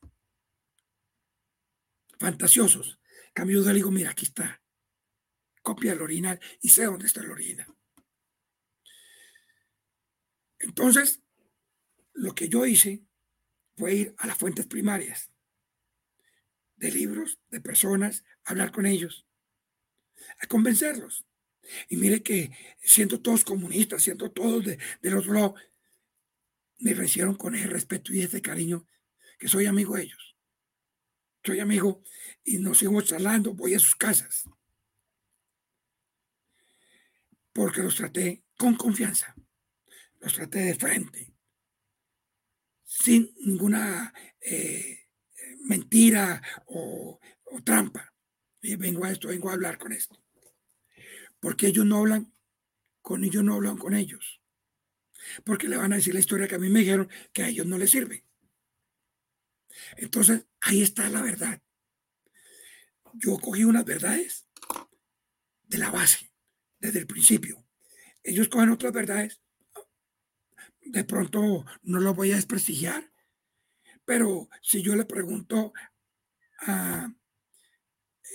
Fantasiosos. Cambio de digo, mira, aquí está copia el original y sé dónde está el original. Entonces, lo que yo hice fue ir a las fuentes primarias de libros, de personas, hablar con ellos, a convencerlos. Y mire que siendo todos comunistas, siendo todos de, del otro lado, me recibieron con ese respeto y ese cariño que soy amigo de ellos. Soy amigo y nos seguimos charlando, voy a sus casas porque los traté con confianza, los traté de frente, sin ninguna eh, mentira o, trampa. Vengo a esto, vengo a hablar con esto. Porque ellos no hablan con ellos, no hablan con ellos. Porque le van a decir la historia que a mí me dijeron que a ellos no les sirve. Entonces, ahí está la verdad. Yo cogí unas verdades de la base desde el principio. Ellos cogen otras verdades. De pronto no lo voy a desprestigiar, pero si yo le pregunto a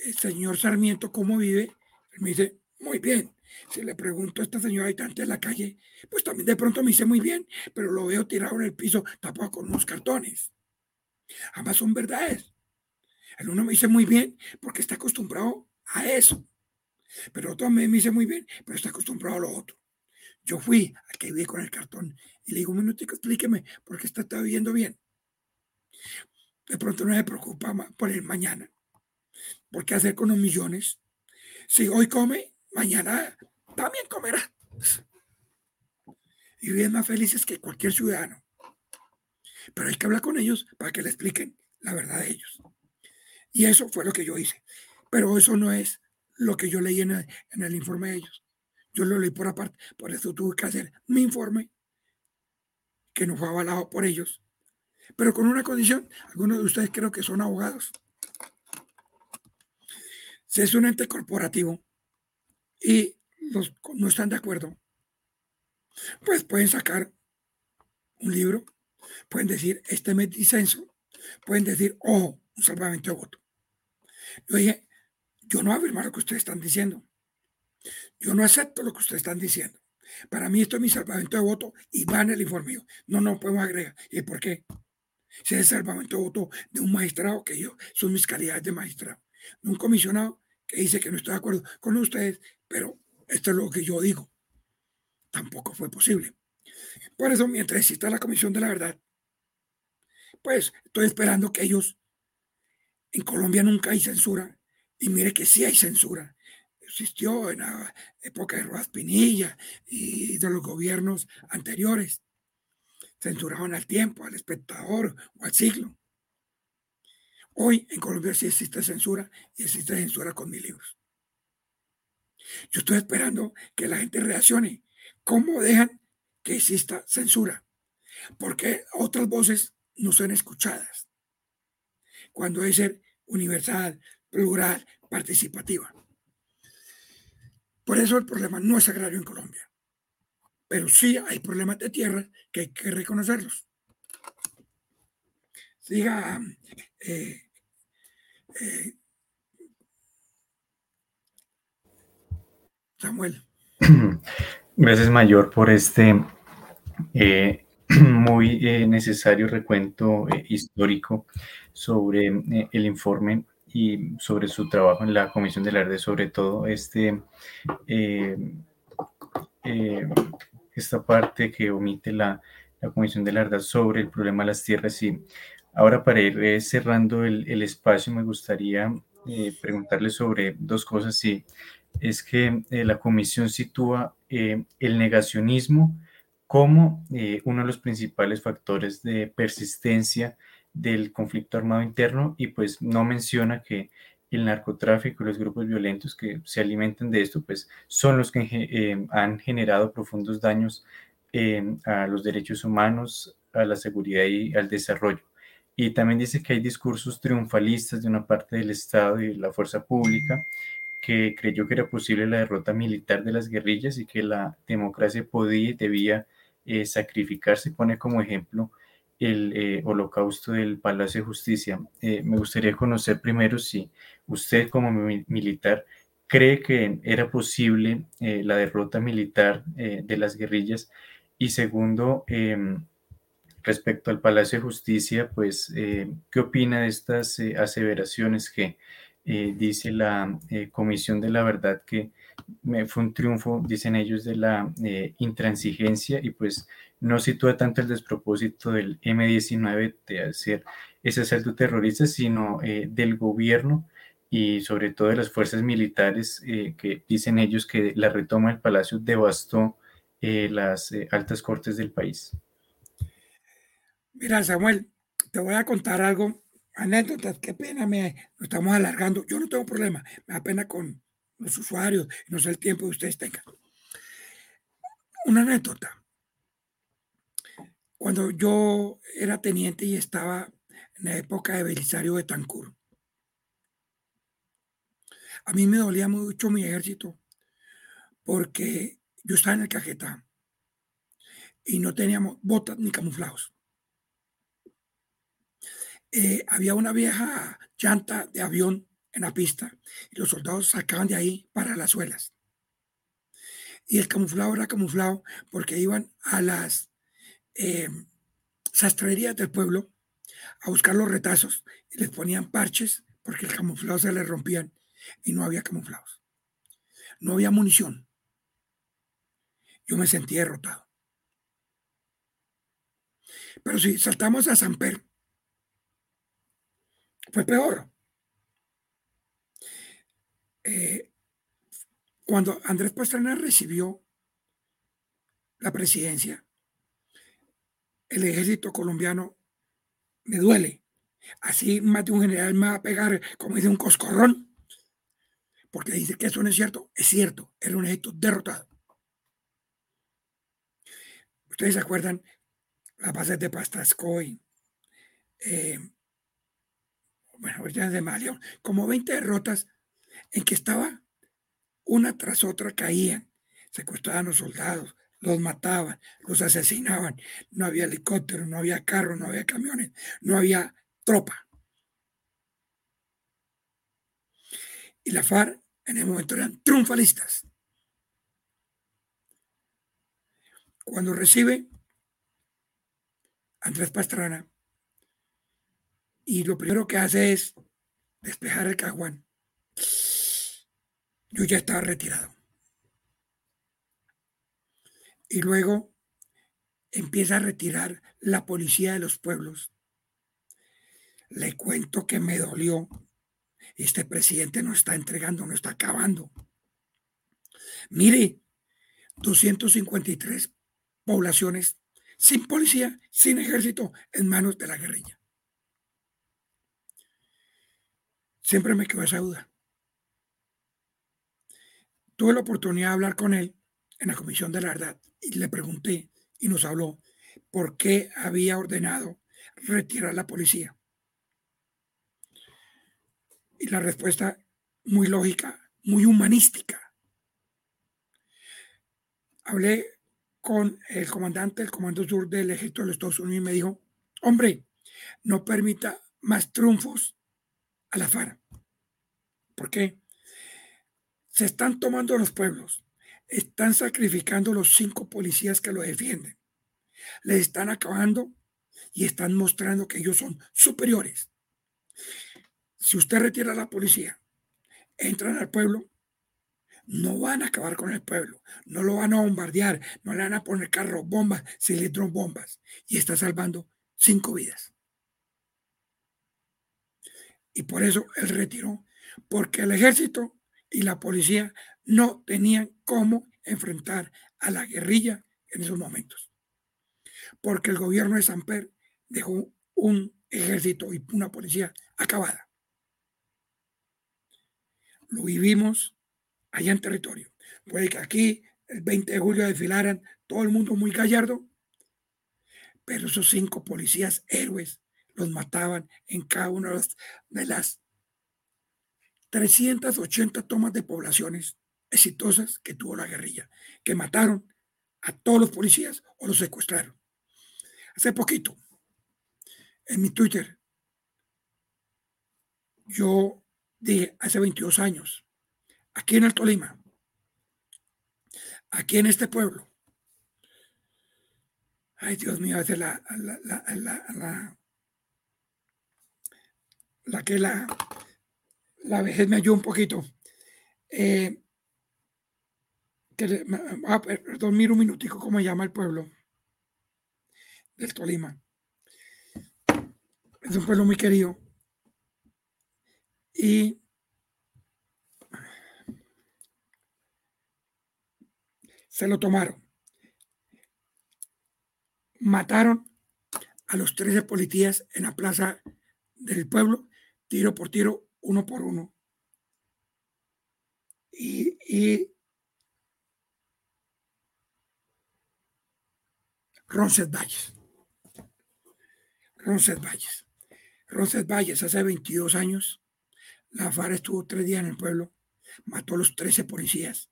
el señor Sarmiento cómo vive, él me dice, muy bien. Si le pregunto a esta señora habitante de la calle, pues también de pronto me dice muy bien, pero lo veo tirado en el piso tapado con unos cartones. Ambas son verdades. El uno me dice muy bien porque está acostumbrado a eso. Pero otro me, dice muy bien, pero está acostumbrado a lo otro. Yo fui al que viví con el cartón y le digo, un minutico, explíqueme, ¿por qué está, viviendo bien? De pronto no me preocupa por el mañana. ¿Por qué hacer con los millones? Si hoy come, mañana también comerá. Y viven más felices que cualquier ciudadano. Pero hay que hablar con ellos para que le expliquen la verdad de ellos. Y eso fue lo que yo hice. Pero eso no es lo que yo leí en el, informe de ellos. Yo lo leí por aparte, por eso tuve que hacer mi informe, que no fue avalado por ellos, pero con una condición, algunos de ustedes creo que son abogados. Si es un ente corporativo y los no están de acuerdo, pues pueden sacar un libro, pueden decir, este me disenso, pueden decir, ojo, un salvamento de voto. Yo dije, yo no afirmo lo que ustedes están diciendo. Yo no acepto lo que ustedes están diciendo. Para mí esto es mi salvamento de voto y va en el informe. No, no podemos agregar. ¿Y por qué? Si es el salvamento de voto de un magistrado, que yo son mis calidades de magistrado. De un comisionado que dice que no estoy de acuerdo con ustedes, pero esto es lo que yo digo. Tampoco fue posible. Por eso, mientras exista la Comisión de la Verdad, pues estoy esperando que ellos, en Colombia nunca hay censura, y mire que sí hay censura. Existió en la época de Rojas Pinilla y de los gobiernos anteriores. Censuraban al tiempo, al espectador o al siglo. Hoy en Colombia sí existe censura y existe censura con mis libros. Yo estoy esperando que la gente reaccione. ¿Cómo dejan que exista censura? Porque otras voces no son escuchadas. Cuando debe ser universal, plural, participativa. Por eso el problema no es agrario en Colombia. Pero sí hay problemas de tierra que hay que reconocerlos. Siga, eh, eh, Samuel. Gracias, Mayor, por este eh, muy necesario recuento histórico sobre el informe y sobre su trabajo en la Comisión de la sobre todo este, esta parte que omite la, la Comisión de la sobre el problema de las tierras. Y ahora para ir cerrando el, el espacio, me gustaría preguntarle sobre dos cosas. Sí, es que la Comisión sitúa el negacionismo como eh, uno de los principales factores de persistencia del conflicto armado interno y pues no menciona que el narcotráfico y los grupos violentos que se alimentan de esto pues son los que eh, han generado profundos daños eh, a los derechos humanos, a la seguridad y al desarrollo. Y también dice que hay discursos triunfalistas de una parte del Estado y la fuerza pública que creyó que era posible la derrota militar de las guerrillas y que la democracia podía y debía eh, sacrificarse. Pone como ejemplo el eh, holocausto del Palacio de Justicia. Eh, me gustaría conocer primero si usted como militar cree que era posible la derrota militar de las guerrillas y segundo, em, respecto al Palacio de Justicia, pues, ¿qué opina de estas aseveraciones que dice la Comisión de la Verdad que fue un triunfo, dicen ellos, de la eh, intransigencia y pues no sitúa tanto el despropósito del M-19 de hacer ese asalto terrorista, sino eh, del gobierno y sobre todo de las fuerzas militares eh, que dicen ellos que la retoma del palacio devastó las altas cortes del país. Mira, Samuel, te voy a contar algo, anécdotas, qué pena, me estamos alargando. Yo no tengo problema, me da pena con los usuarios, no sé el tiempo que ustedes tengan. Una anécdota. Cuando yo era teniente y estaba en la época de Belisario de Tancur, a mí me dolía mucho mi ejército porque yo estaba en el cajeta y no teníamos botas ni camuflados. Eh, había una vieja llanta de avión en la pista y los soldados sacaban de ahí para las suelas. Y el camuflado era camuflado porque iban a las eh, sastrerías del pueblo a buscar los retazos y les ponían parches porque el camuflado se les rompían y no había camuflados. No había munición. Yo me sentí derrotado. Pero si saltamos a Samper, fue peor. Eh, cuando Andrés Pastrana recibió la presidencia, el ejército colombiano me duele. Así más de un general me va a pegar, como dice, un coscorrón, porque dice que eso no es cierto. Es cierto, era un ejército derrotado. Ustedes se acuerdan las bases de Pastascoy, eh, bueno, de Malio, como 20 derrotas en que estaba una tras otra caían, secuestraban a los soldados, los mataban, los asesinaban, no había helicóptero, no había carros, no había camiones, no había tropa. Y la FARC en el momento eran triunfalistas. Cuando recibe Andrés Pastrana, y lo primero que hace es despejar el caguán yo ya estaba retirado. Y luego empieza a retirar la policía de los pueblos. Le cuento que me dolió. Este presidente no está entregando, no está acabando. Mire, 253 poblaciones sin policía, sin ejército, en manos de la guerrilla. Siempre me quedó esa duda. Tuve la oportunidad de hablar con él en la Comisión de la Verdad y le pregunté y nos habló por qué había ordenado retirar la policía. Y la respuesta muy lógica, muy humanística. Hablé con el comandante del Comando Sur del Ejército de los Estados Unidos y me dijo, hombre, no permita más triunfos a la FARC. ¿Por qué? Se están tomando los pueblos, están sacrificando los cinco policías que lo defienden, les están acabando y están mostrando que ellos son superiores. si usted retira a la policía, entran al pueblo, no van a acabar con el pueblo, no lo van a bombardear, no le van a poner carros, bombas, cilindros, bombas, y está salvando cinco vidas. Y por eso él retiró, porque el ejército y la policía no tenían cómo enfrentar a la guerrilla en esos momentos. Porque el gobierno de Samper dejó un ejército y una policía acabada. Lo vivimos allá en territorio. Puede que aquí el 20 de julio desfilaran todo el mundo muy gallardo, pero esos cinco policías héroes los mataban en cada una de las 380 tomas de poblaciones exitosas que tuvo la guerrilla, que mataron a todos los policías o los secuestraron. Hace poquito, en mi Twitter, yo dije, hace 22 años, aquí en el Tolima, aquí en este pueblo, ay Dios mío, a veces la, la, la, la, que la, la vejez me ayuda un poquito. Eh, que ah, dormir un minutico, ¿cómo llama el pueblo? Del Tolima. Es un pueblo muy querido. Y se lo tomaron. Mataron a los 13 policías en la plaza del pueblo, tiro por tiro, uno por uno. Y, y Roncet Valles. Roncet Valles. Roncet Valles, hace 22 años, la FARC estuvo tres días en el pueblo, mató a los 13 policías.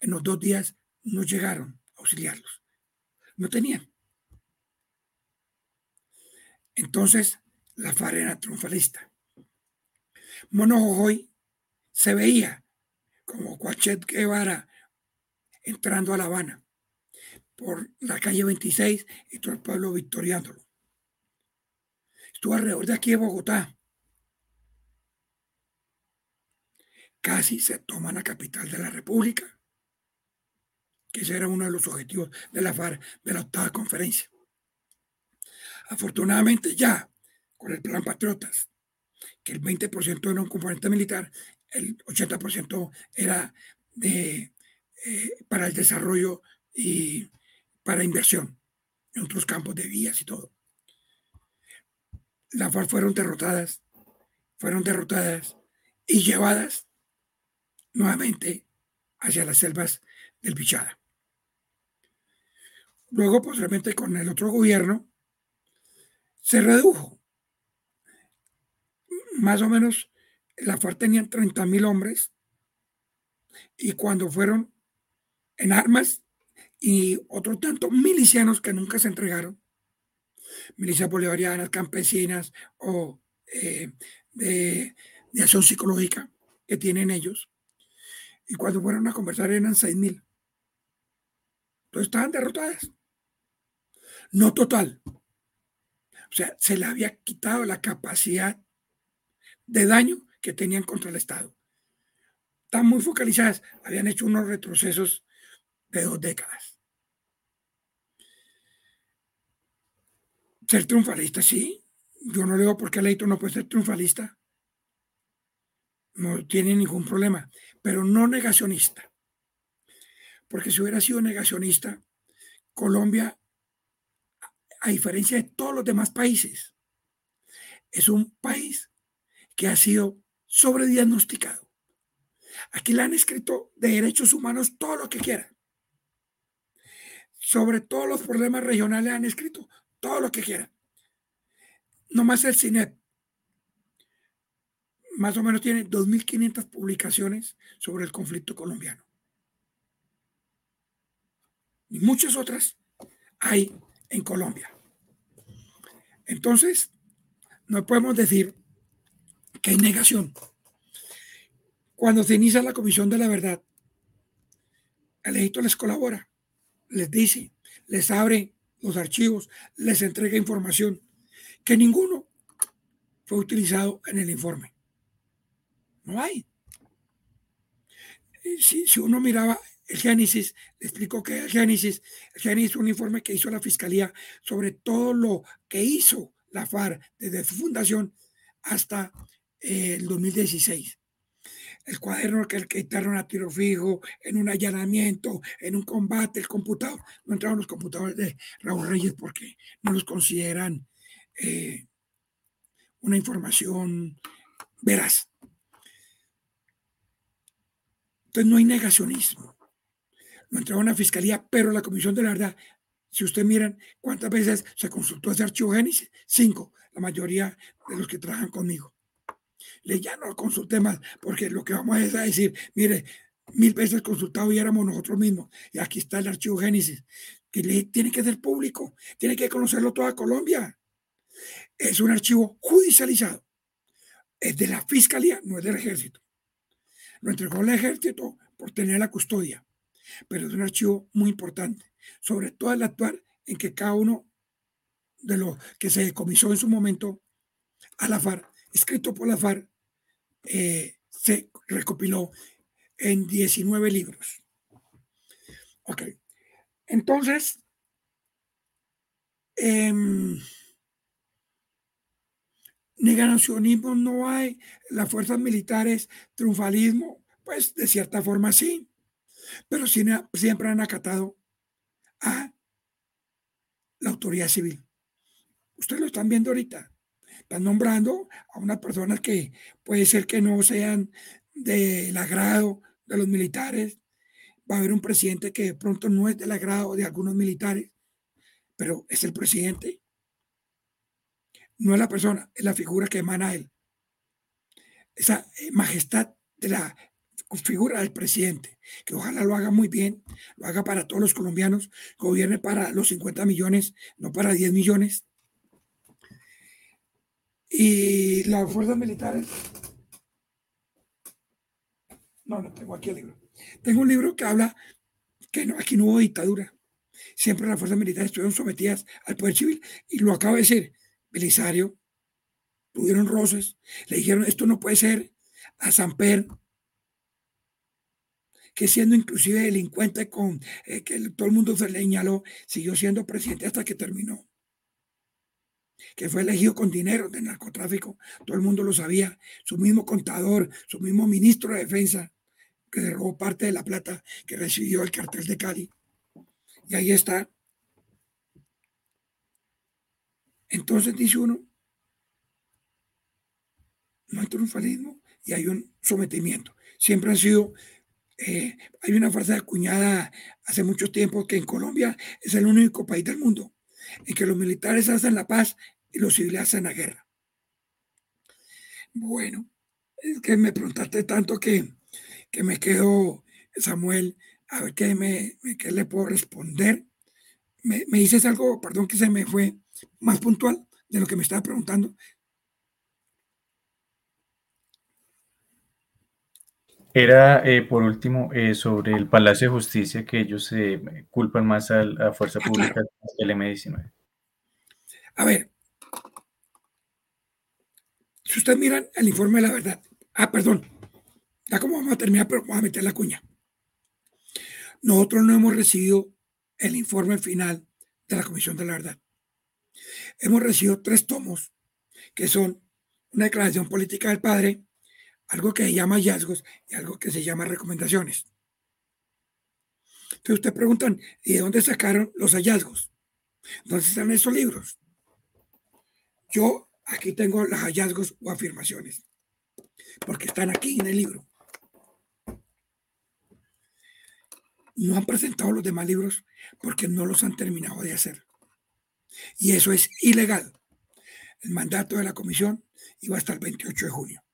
En los dos días no llegaron a auxiliarlos. No tenían. Entonces, la FARC era triunfalista. Mono se veía como Cuachet Guevara entrando a La Habana por la calle 26 y todo el pueblo victoriándolo. Estuvo alrededor de aquí de Bogotá. Casi se toma la capital de la República, que ese era uno de los objetivos de la FARC, de la octava conferencia. Afortunadamente ya, con el plan Patriotas, que el 20% era un componente militar, el 80% era de, eh, para el desarrollo y para inversión en otros campos de vías y todo. Las FARC fueron derrotadas, fueron derrotadas y llevadas nuevamente hacia las selvas del Bichada. Luego, posteriormente, con el otro gobierno, se redujo. Más o menos, la FARC tenían 30 mil hombres y cuando fueron en armas y otros tantos milicianos que nunca se entregaron, milicias bolivarianas, campesinas o eh, de, acción psicológica que tienen ellos. Y cuando fueron a conversar eran 6.000. Entonces estaban derrotadas. No total. O sea, se le había quitado la capacidad de daño que tenían contra el Estado. Están muy focalizadas. Habían hecho unos retrocesos de dos décadas. Ser triunfalista, sí. Yo no le digo por qué Leito no puede ser triunfalista. No tiene ningún problema, pero no negacionista. Porque si hubiera sido negacionista, Colombia, a diferencia de todos los demás países, es un país que ha sido sobrediagnosticado. Aquí le han escrito de derechos humanos todo lo que quieran. Sobre todos los problemas regionales han escrito todo lo que quiera. más el CINEP, más o menos tiene 2.500 publicaciones sobre el conflicto colombiano. Y muchas otras hay en Colombia. Entonces, no podemos decir que hay negación. Cuando se inicia la Comisión de la Verdad, el Egipto les colabora, les dice, les abre los archivos, les entrega información que ninguno fue utilizado en el informe. No hay. Si, si uno miraba el Génesis, le explico que el Génesis, el Génesis es un informe que hizo la Fiscalía sobre todo lo que hizo la FARC desde su fundación hasta eh, el 2016. El cuaderno que, que quitaron a tiro fijo, en un allanamiento, en un combate, el computador. No entraron los computadores de Raúl Reyes porque no los consideran eh, una información veraz. Entonces no hay negacionismo. Lo entregó a la fiscalía, pero la Comisión de la Verdad, si usted miran cuántas veces se consultó ese archivo Génesis, cinco, la mayoría de los que trabajan conmigo. Ya no consulté más, porque lo que vamos a decir, mire, mil veces consultado y éramos nosotros mismos. Y aquí está el archivo Génesis, que le, tiene que ser público, tiene que conocerlo toda Colombia. Es un archivo judicializado. Es de la fiscalía, no es del ejército. Lo entregó el ejército por tener la custodia, pero es un archivo muy importante, sobre todo el actuar en que cada uno de los que se decomisó en su momento a la FARC, escrito por la FARC, eh, se recopiló en 19 libros. Ok. Entonces, eh, negacionismo no hay, las fuerzas militares, triunfalismo, pues de cierta forma sí, pero siempre han acatado a la autoridad civil. Ustedes lo están viendo ahorita. Están nombrando a unas personas que puede ser que no sean del agrado de los militares. Va a haber un presidente que de pronto no es del agrado de algunos militares, pero es el presidente. No es la persona, es la figura que emana él. Esa eh, majestad de la figura del presidente, que ojalá lo haga muy bien, lo haga para todos los colombianos, gobierne para los 50 millones, no para 10 millones. Y las fuerzas militares. No, no tengo aquí el libro. Tengo un libro que habla que no, aquí no hubo dictadura. Siempre las fuerzas militares estuvieron sometidas al poder civil. Y lo acabo de decir, Belisario, tuvieron roces, le dijeron, esto no puede ser a Samper, que siendo inclusive delincuente con eh, que todo el mundo se le señaló, siguió siendo presidente hasta que terminó que fue elegido con dinero de narcotráfico, todo el mundo lo sabía, su mismo contador, su mismo ministro de defensa, que robó parte de la plata que recibió el cartel de Cali. Y ahí está. Entonces dice uno, no hay triunfalismo y hay un sometimiento. Siempre han sido, eh, hay una frase acuñada hace mucho tiempo que en Colombia es el único país del mundo en que los militares hacen la paz y los civiles hacen la guerra. Bueno, es que me preguntaste tanto que, que me quedo, Samuel, a ver qué, me, qué le puedo responder. Me, me dices algo, perdón que se me fue más puntual de lo que me estaba preguntando. Era, eh, por último, eh, sobre el Palacio de Justicia, que ellos se eh, culpan más a la fuerza ah, pública que al M19. A ver, si ustedes miran el informe de la verdad, ah, perdón, ya como vamos a terminar, pero vamos a meter la cuña. Nosotros no hemos recibido el informe final de la Comisión de la Verdad. Hemos recibido tres tomos, que son una declaración política del padre, algo que se llama hallazgos y algo que se llama recomendaciones. Entonces ustedes preguntan, ¿y de dónde sacaron los hallazgos? ¿Dónde están esos libros? Yo aquí tengo los hallazgos o afirmaciones, porque están aquí en el libro. No han presentado los demás libros porque no los han terminado de hacer. Y eso es ilegal. El mandato de la comisión iba hasta el 28 de junio.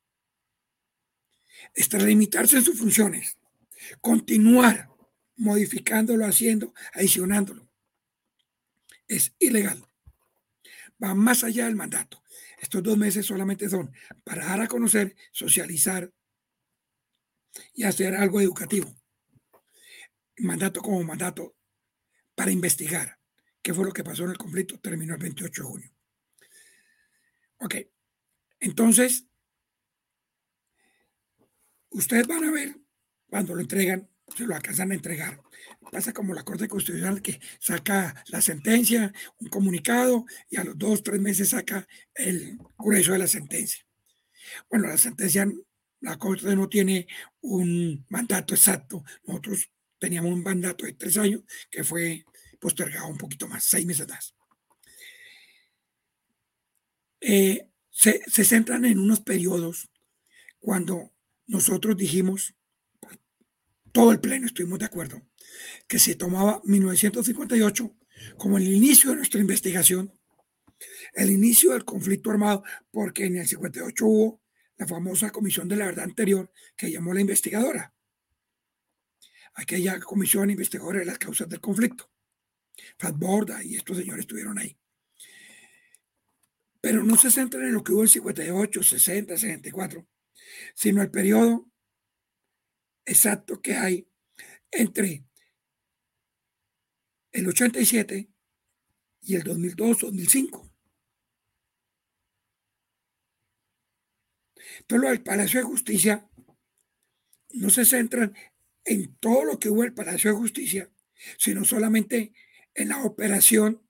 Extralimitarse en sus funciones, continuar modificándolo, haciendo, adicionándolo, es ilegal va más allá del mandato. Estos dos meses solamente son para dar a conocer, socializar y hacer algo educativo. mandato como mandato para investigar qué fue lo que pasó en el conflicto terminó el 28 de junio. Ok, entonces, ustedes van a ver cuando lo entregan, se lo alcanzan a entregar. Pasa como la Corte Constitucional que saca la sentencia, un comunicado y a los dos, tres meses saca el grueso de la sentencia. Bueno, la sentencia, la Corte no tiene un mandato exacto. Nosotros teníamos un mandato de tres años que fue postergado un poquito más, seis meses más. Eh, se, se centran en unos periodos cuando nosotros dijimos, todo el pleno estuvimos de acuerdo, que se tomaba 1958 como el inicio de nuestra investigación, el inicio del conflicto armado, porque en el 58 hubo la famosa comisión de la verdad anterior que llamó la investigadora, aquella comisión investigadora de las causas del conflicto. Fat Borda y estos señores estuvieron ahí. Pero no se centran en lo que hubo en 58, 60, 64, sino el periodo exacto que hay entre el 87 y el 2002-2005. Entonces, lo del Palacio de Justicia no se centran en todo lo que hubo en el Palacio de Justicia, sino solamente en la operación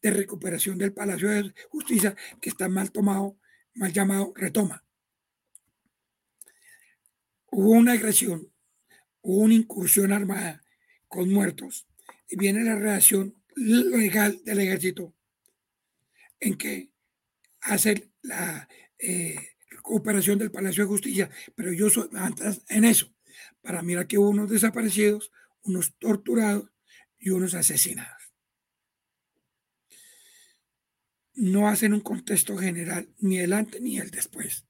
de recuperación del Palacio de Justicia que está mal tomado, mal llamado retoma. Hubo una agresión, hubo una incursión armada con muertos y viene la reacción legal del ejército en que hace la eh, recuperación del Palacio de Justicia, pero yo soy antes en eso, para mirar que hubo unos desaparecidos, unos torturados y unos asesinados. No hacen un contexto general ni el antes ni el después.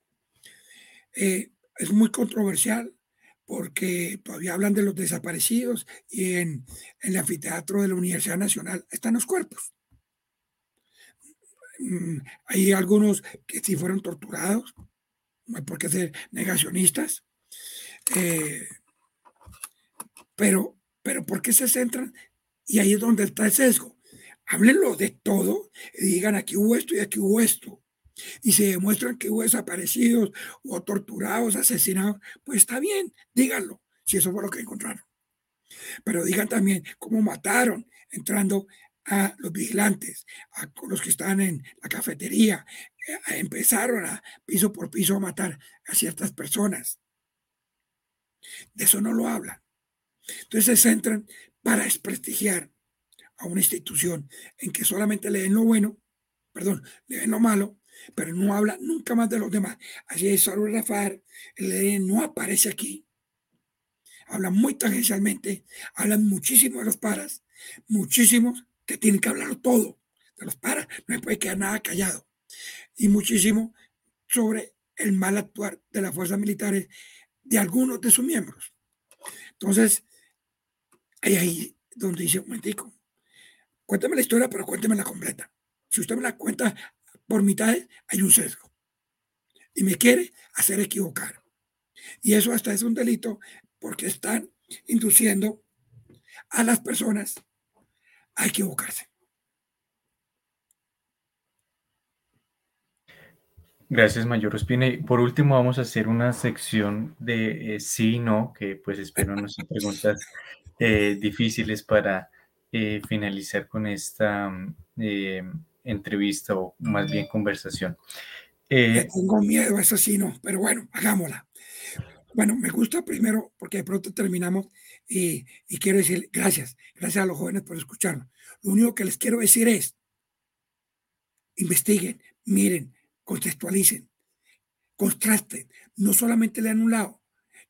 Eh, es muy controversial porque todavía hablan de los desaparecidos y en, el anfiteatro de la Universidad Nacional están los cuerpos. Mm, hay algunos que sí fueron torturados, no hay por qué ser negacionistas, eh, pero, pero ¿por qué se centran? Y ahí es donde está el sesgo. Háblenlo de todo y digan aquí hubo esto y aquí hubo esto y se demuestran que hubo desaparecidos o torturados, asesinados, pues está bien, díganlo, si eso fue lo que encontraron. Pero digan también cómo mataron entrando a los vigilantes, a los que estaban en la cafetería, eh, empezaron a piso por piso a matar a ciertas personas. De eso no lo hablan. Entonces se centran para desprestigiar a una institución en que solamente leen lo bueno, perdón, leen lo malo pero no habla nunca más de los demás. Así es, Salud Rafael, el no aparece aquí. Habla muy tangencialmente, hablan muchísimo de los paras, muchísimos que tienen que hablarlo todo. De los paras no se puede quedar nada callado. Y muchísimo sobre el mal actuar de las fuerzas militares de algunos de sus miembros. Entonces, hay ahí donde dice, un momentico, cuéntame la historia, pero cuénteme la completa. Si usted me la cuenta por mitad hay un sesgo. Y me quiere hacer equivocar. Y eso hasta es un delito porque están induciendo a las personas a equivocarse. Gracias, Mayor Ospina. Y por último, vamos a hacer una sección de eh, sí y no, que pues espero no sean preguntas eh, difíciles para eh, finalizar con esta entrevista o más bien conversación. Eh, tengo miedo, eso sí, no, pero bueno, hagámosla. Bueno, me gusta primero porque de pronto terminamos y, y quiero decir gracias, gracias a los jóvenes por escucharnos. Lo único que les quiero decir es, investiguen, miren, contextualicen, contrasten, no solamente lean un lado.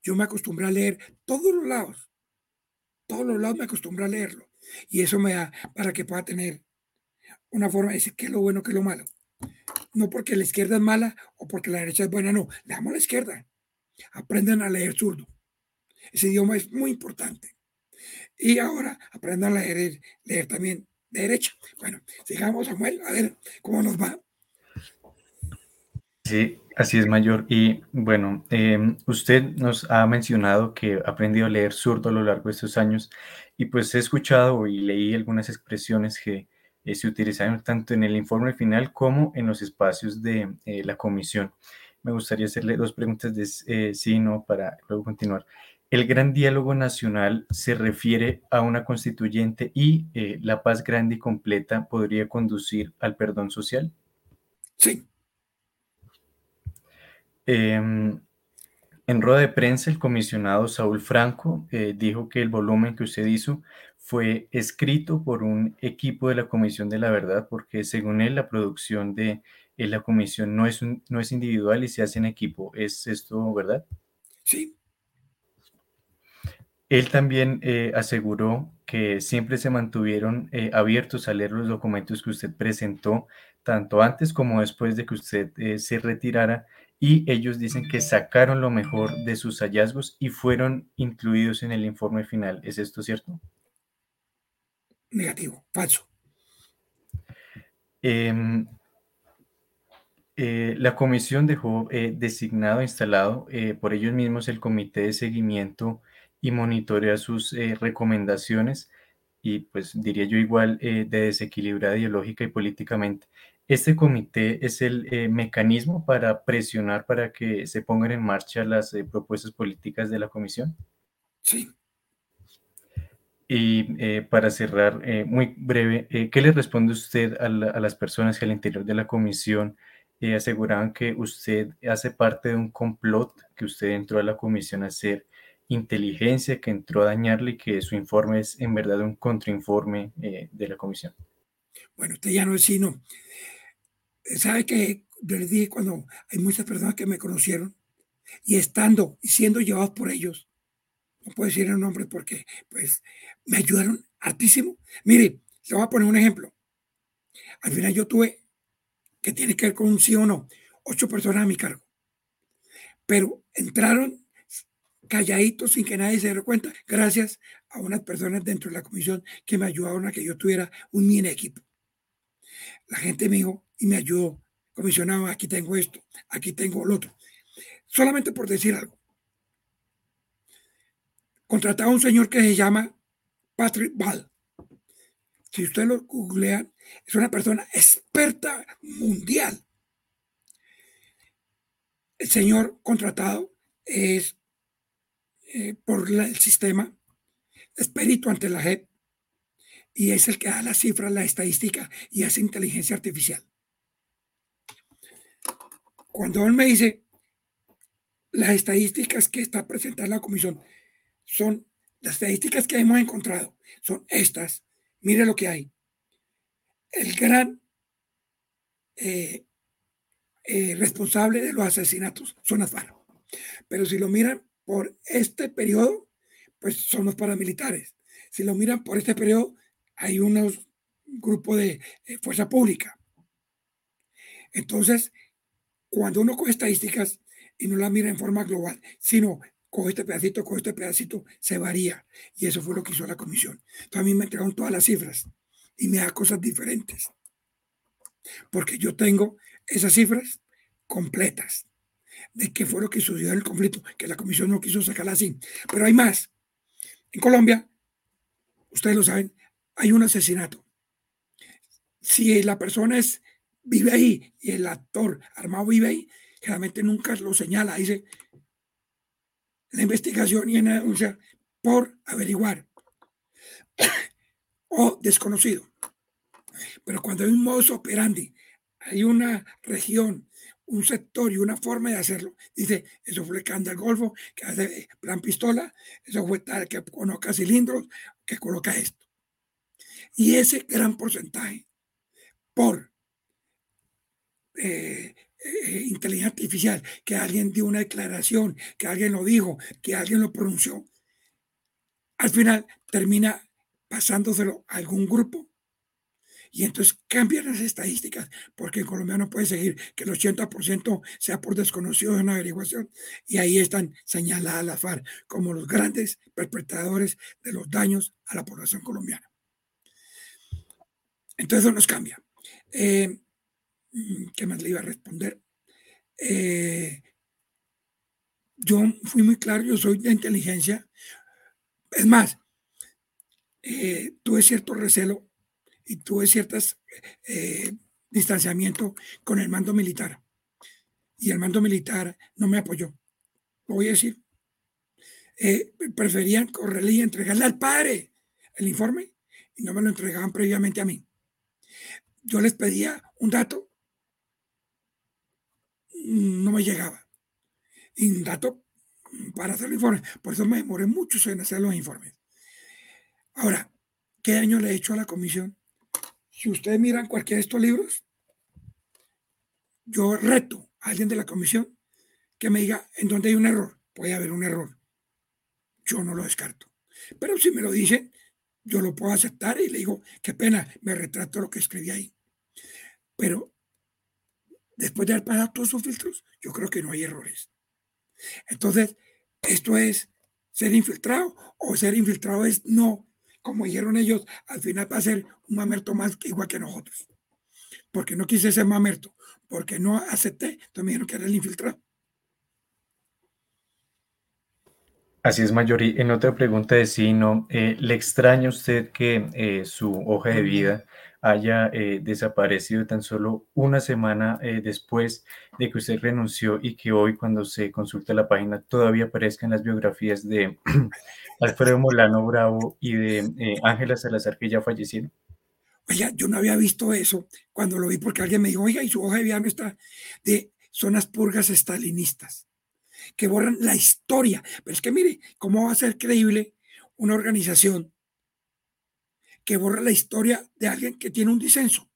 Yo me acostumbré a leer todos los lados, todos los lados me acostumbré a leerlo y eso me da para que pueda tener una forma de decir qué es lo bueno, qué es lo malo. No porque la izquierda es mala o porque la derecha es buena, no. Leamos la izquierda. Aprendan a leer zurdo. Ese idioma es muy importante. Y ahora aprendan a leer, leer también de derecha. Bueno, sigamos, Samuel, a ver cómo nos va. Sí, así es, mayor. Y bueno, em, usted nos ha mencionado que ha aprendido a leer zurdo a lo largo de estos años y pues he escuchado y leí algunas expresiones que eh, se utilizaron tanto en el informe final como en los espacios de eh, la comisión. me gustaría hacerle dos preguntas de eh, sí y no para luego continuar. ¿El gran diálogo nacional se refiere a una constituyente y eh, la paz grande y completa podría conducir al perdón social? Sí. Em, en rueda de prensa, el comisionado Saúl Franco eh, dijo que el volumen que usted hizo fue escrito por un equipo de la Comisión de la Verdad, porque según él la producción de eh, la comisión no es, no es individual y se hace en equipo. ¿Es esto verdad? Sí. Él también eh, aseguró que siempre se mantuvieron abiertos a leer los documentos que usted presentó, tanto antes como después de que usted se retirara y ellos dicen que sacaron lo mejor de sus hallazgos y fueron incluidos en el informe final. ¿Es esto cierto? Negativo, falso. Em, eh, la comisión dejó eh, designado, instalado eh, por ellos mismos el comité de seguimiento y monitorea sus recomendaciones y pues diría yo igual de desequilibrada ideológica y políticamente. Este comité es el mecanismo para presionar para que se pongan en marcha las propuestas políticas de la comisión. Sí. Y eh, para cerrar, muy breve, ¿qué le responde usted a, las personas que al interior de la comisión aseguraban que usted hace parte de un complot, que usted entró a la comisión a hacer inteligencia, que entró a dañarle y que su informe es en verdad un contrainforme de la comisión? Bueno, usted ya no es sino sabe que yo les dije cuando hay muchas personas que me conocieron y estando y siendo llevados por ellos, no puedo decir el nombre porque pues me ayudaron hartísimo. Mire, le voy a poner un ejemplo. Al final yo tuve, que tiene que ver con un sí o no, ocho personas a mi cargo. Pero entraron calladitos sin que nadie se diera cuenta, gracias a unas personas dentro de la comisión que me ayudaron a que yo tuviera un mini equipo. La gente me dijo, y me ayudó. Comisionado, aquí tengo esto, aquí tengo lo otro. Solamente por decir algo. Contrataba a un señor que se llama Patrick Ball. Si usted lo googlea, es una persona experta mundial. El señor contratado es eh, por el sistema, es ante la JEP y es el que da las cifras, la estadística y hace inteligencia artificial. Cuando él me dice, las estadísticas que está presentada la comisión son las estadísticas que hemos encontrado, son estas, mire lo que hay. El gran eh, eh, responsable de los asesinatos son las. Pero si lo miran por este periodo, pues son los paramilitares. Si lo miran por este periodo, hay unos grupos de eh, fuerza pública. Entonces, cuando uno coge estadísticas y no las mira en forma global, sino coge este pedacito, coge este pedacito, se varía. Y eso fue lo que hizo la comisión. Entonces a mí me entregaron todas las cifras y me da cosas diferentes. Porque yo tengo esas cifras completas de qué fue lo que sucedió en el conflicto, que la comisión no quiso sacarla así. Pero hay más. En Colombia, ustedes lo saben, hay un asesinato. Si la persona es vive ahí y el actor armado vive ahí, generalmente nunca lo señala, dice la investigación y en la denuncia por averiguar o desconocido. Pero cuando hay un modus operandi, hay una región, un sector y una forma de hacerlo, dice, eso fue el can del Golfo, que hace plan pistola, eso fue tal que coloca cilindros, que coloca esto. Y ese gran porcentaje por eh, eh, inteligencia artificial, que alguien dio una declaración, que alguien lo dijo, que alguien lo pronunció, al final termina pasándoselo a algún grupo y entonces cambian las estadísticas, porque en Colombia no puede seguir que el 80% sea por desconocido de una averiguación, y ahí están señaladas las FARC como los grandes perpetradores de los daños a la población colombiana. Entonces eso nos cambia. Eh, ¿Qué más le iba a responder? Eh, yo fui muy claro, yo soy de inteligencia. Es más, eh, tuve cierto recelo y tuve ciertas eh, distanciamiento con el mando militar. y el mando militar no me apoyó. Lo voy a decir. Preferían correrle y entregarle al padre el informe y no me lo entregaban previamente a mí. Yo les pedía un dato, no me llegaba. Y dato para hacer el informe. Por eso me demoré mucho en hacer los informes. Ahora, ¿qué daño le he hecho a la comisión? Si ustedes miran cualquiera de estos libros, yo reto a alguien de la comisión que me diga en dónde hay un error. Puede haber un error. Yo no lo descarto. Pero si me lo dicen, yo lo puedo aceptar y le digo, qué pena, me retrato lo que escribí ahí. Pero después de haber pasado todos sus filtros, yo creo que no hay errores. Entonces, esto es ser infiltrado o ser infiltrado es no como dijeron ellos, al final va a ser un mamerto más que igual que nosotros. Porque no quise ser mamerto, porque no acepté, entonces me dijeron que era el infiltrado. Así es, Mayor. Y en otra pregunta de sí. Eh, ¿Le extraña a usted que eh, su hoja de vida haya eh, desaparecido tan solo una semana después de que usted renunció y que hoy cuando se consulta la página todavía aparezcan las biografías de Alfredo Molano Bravo y de eh, Ángela Salazar, que ya fallecieron? Oiga, yo no había visto eso cuando lo vi porque alguien me dijo, oiga, y su hoja de vida no está de zonas purgas estalinistas, que borran la historia. Pero es que mire, ¿cómo va a ser creíble una organización que borra la historia de alguien que tiene un disenso?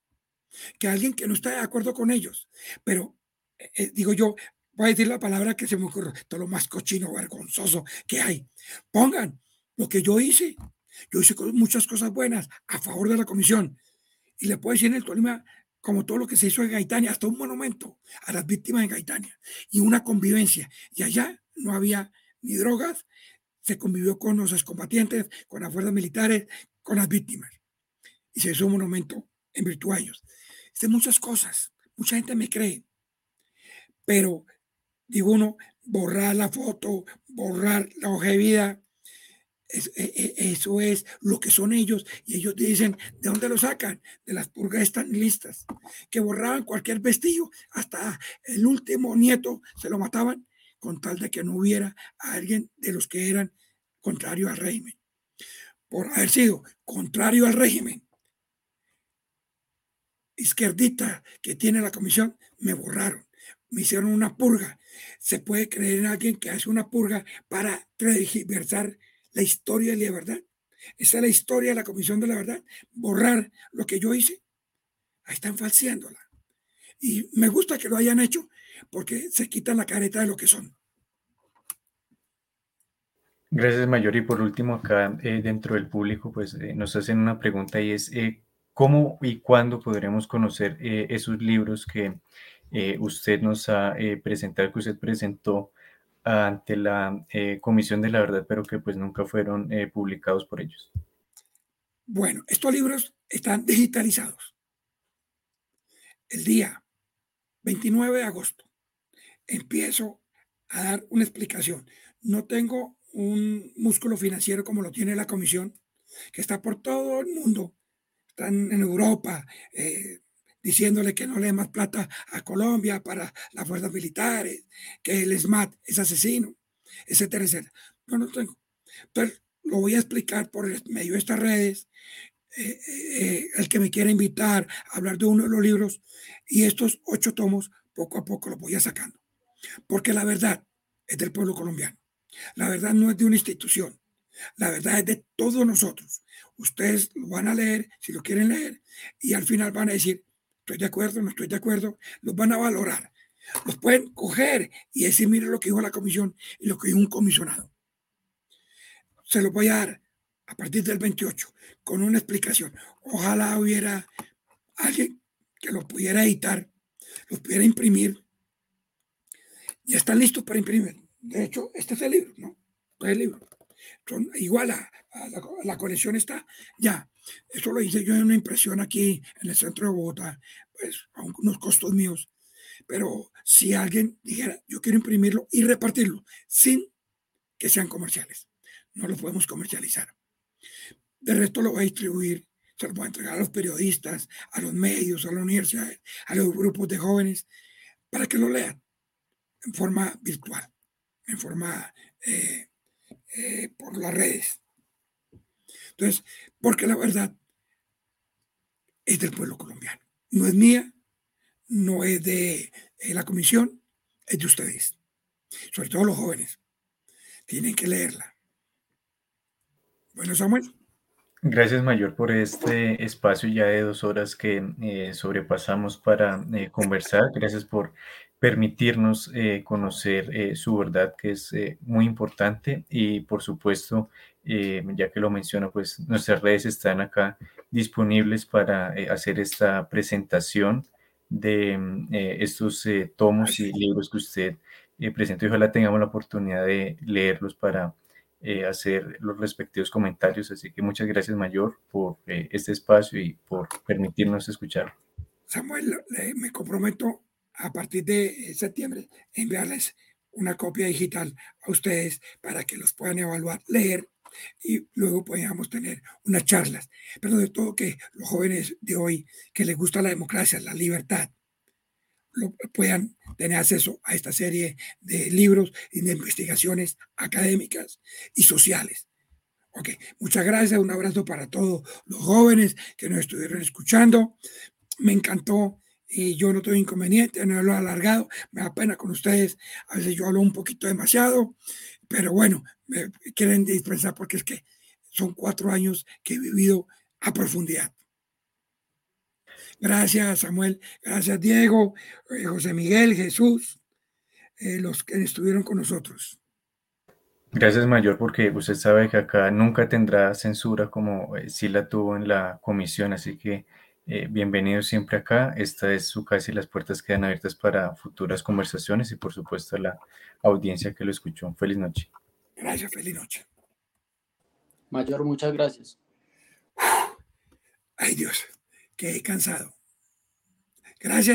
Que alguien que no está de acuerdo con ellos. Pero, eh, eh, digo yo, voy a decir la palabra que se me ocurre, todo lo más cochino, vergonzoso que hay. Pongan lo que yo hice. Yo hice muchas cosas buenas a favor de la comisión. Y le puedo decir en el Tolima, como todo lo que se hizo en Gaitania, hasta un monumento a las víctimas de Gaitania y una convivencia. Y allá no había ni drogas, se convivió con los excombatientes, con las fuerzas militares, con las víctimas. Y se hizo un monumento en virtud de ellos. Hice muchas cosas. Mucha gente me cree. Pero digo uno, borrar la foto, borrar la hoja de vida, e, eso es lo que son ellos. Y ellos dicen, ¿de dónde lo sacan? De las purgas están listas, que borraban cualquier vestigio, hasta el último nieto se lo mataban con tal de que no hubiera alguien de los que eran contrario al régimen. Por haber sido contrario al régimen, izquierdita que tiene la comisión, me borraron me hicieron una purga. Se puede creer en alguien que hace una purga para transversar la historia de la verdad. Esa es la historia de la Comisión de la Verdad. Borrar lo que yo hice. Ahí están falseándola. Y me gusta que lo hayan hecho porque se quitan la careta de lo que son. Gracias, Mayor. Y por último, acá eh, dentro del público, pues eh, nos hacen una pregunta y es, eh, ¿cómo y cuándo podremos conocer esos libros que usted nos ha presentado, que usted presentó ante la Comisión de la Verdad, pero que pues nunca fueron publicados por ellos. Bueno, estos libros están digitalizados. El día 29 de agosto empiezo a dar una explicación. No tengo un músculo financiero como lo tiene la comisión, que está por todo el mundo. Están en Europa, diciéndole que no le dé más plata a Colombia para las fuerzas militares, que el SMAT es asesino, etcétera, etcétera. No tengo. Pero lo voy a explicar por medio de estas redes. Eh, eh, el que me quiera invitar a hablar de uno de los libros y estos ocho tomos, poco a poco los voy a sacando. Porque la verdad es del pueblo colombiano. La verdad no es de una institución. La verdad es de todos nosotros. Ustedes lo van a leer si lo quieren leer y al final van a decir, estoy de acuerdo, no estoy de acuerdo, los van a valorar. Los pueden coger y decir, mire lo que dijo la comisión y lo que dijo un comisionado. Se lo voy a dar a partir del 28 con una explicación. Ojalá hubiera alguien que lo pudiera editar, los pudiera imprimir. Ya están listos para imprimir. De hecho, este es el libro, ¿no? Este es el libro. Son igual a, la, colección está ya. Eso lo hice yo en una impresión aquí en el centro de Bogotá, pues a unos costos míos. Pero si alguien dijera, yo quiero imprimirlo y repartirlo sin que sean comerciales, no lo podemos comercializar. De resto lo voy a distribuir, se lo voy a entregar a los periodistas, a los medios, a la universidad, a los grupos de jóvenes, para que lo lean. en forma virtual, en forma eh, eh, por las redes. Entonces, porque la verdad es del pueblo colombiano. No es mía, no es de la comisión, es de ustedes. Sobre todo los jóvenes. Tienen que leerla. Bueno, Samuel. Gracias, Mayor, por este espacio ya de dos horas que eh, sobrepasamos para eh, conversar. Gracias por permitirnos eh, conocer su verdad, que es muy importante. Y por supuesto, ya que lo menciono, pues nuestras redes están acá disponibles para hacer esta presentación de estos tomos y libros que usted presenta. Y ojalá tengamos la oportunidad de leerlos para eh, hacer los respectivos comentarios. Así que muchas gracias, Mayor, por eh, este espacio y por permitirnos escuchar. Samuel, me comprometo a partir de septiembre enviarles una copia digital a ustedes para que los puedan evaluar, leer y luego podamos tener unas charlas. Pero de todo que los jóvenes de hoy que les gusta la democracia, la libertad, puedan tener acceso a esta serie de libros y de investigaciones académicas y sociales. Ok, muchas gracias, un abrazo para todos los jóvenes que nos estuvieron escuchando. Me encantó y yo no tengo inconveniente, no lo he alargado, me da pena con ustedes, a veces yo hablo un poquito demasiado, pero bueno, me quieren dispensar porque es que son cuatro años que he vivido a profundidad. Gracias, Samuel. Gracias, Diego, eh, José Miguel, Jesús, eh, los que estuvieron con nosotros. Gracias, Mayor, porque usted sabe que acá nunca tendrá censura como eh, sí la tuvo en la comisión, así que bienvenido siempre acá. Esta es su casa y las puertas quedan abiertas para futuras conversaciones y, por supuesto, la audiencia que lo escuchó. Feliz noche. Gracias, feliz noche. Mayor, muchas gracias. Ay, Dios. Qué cansado. Gracias.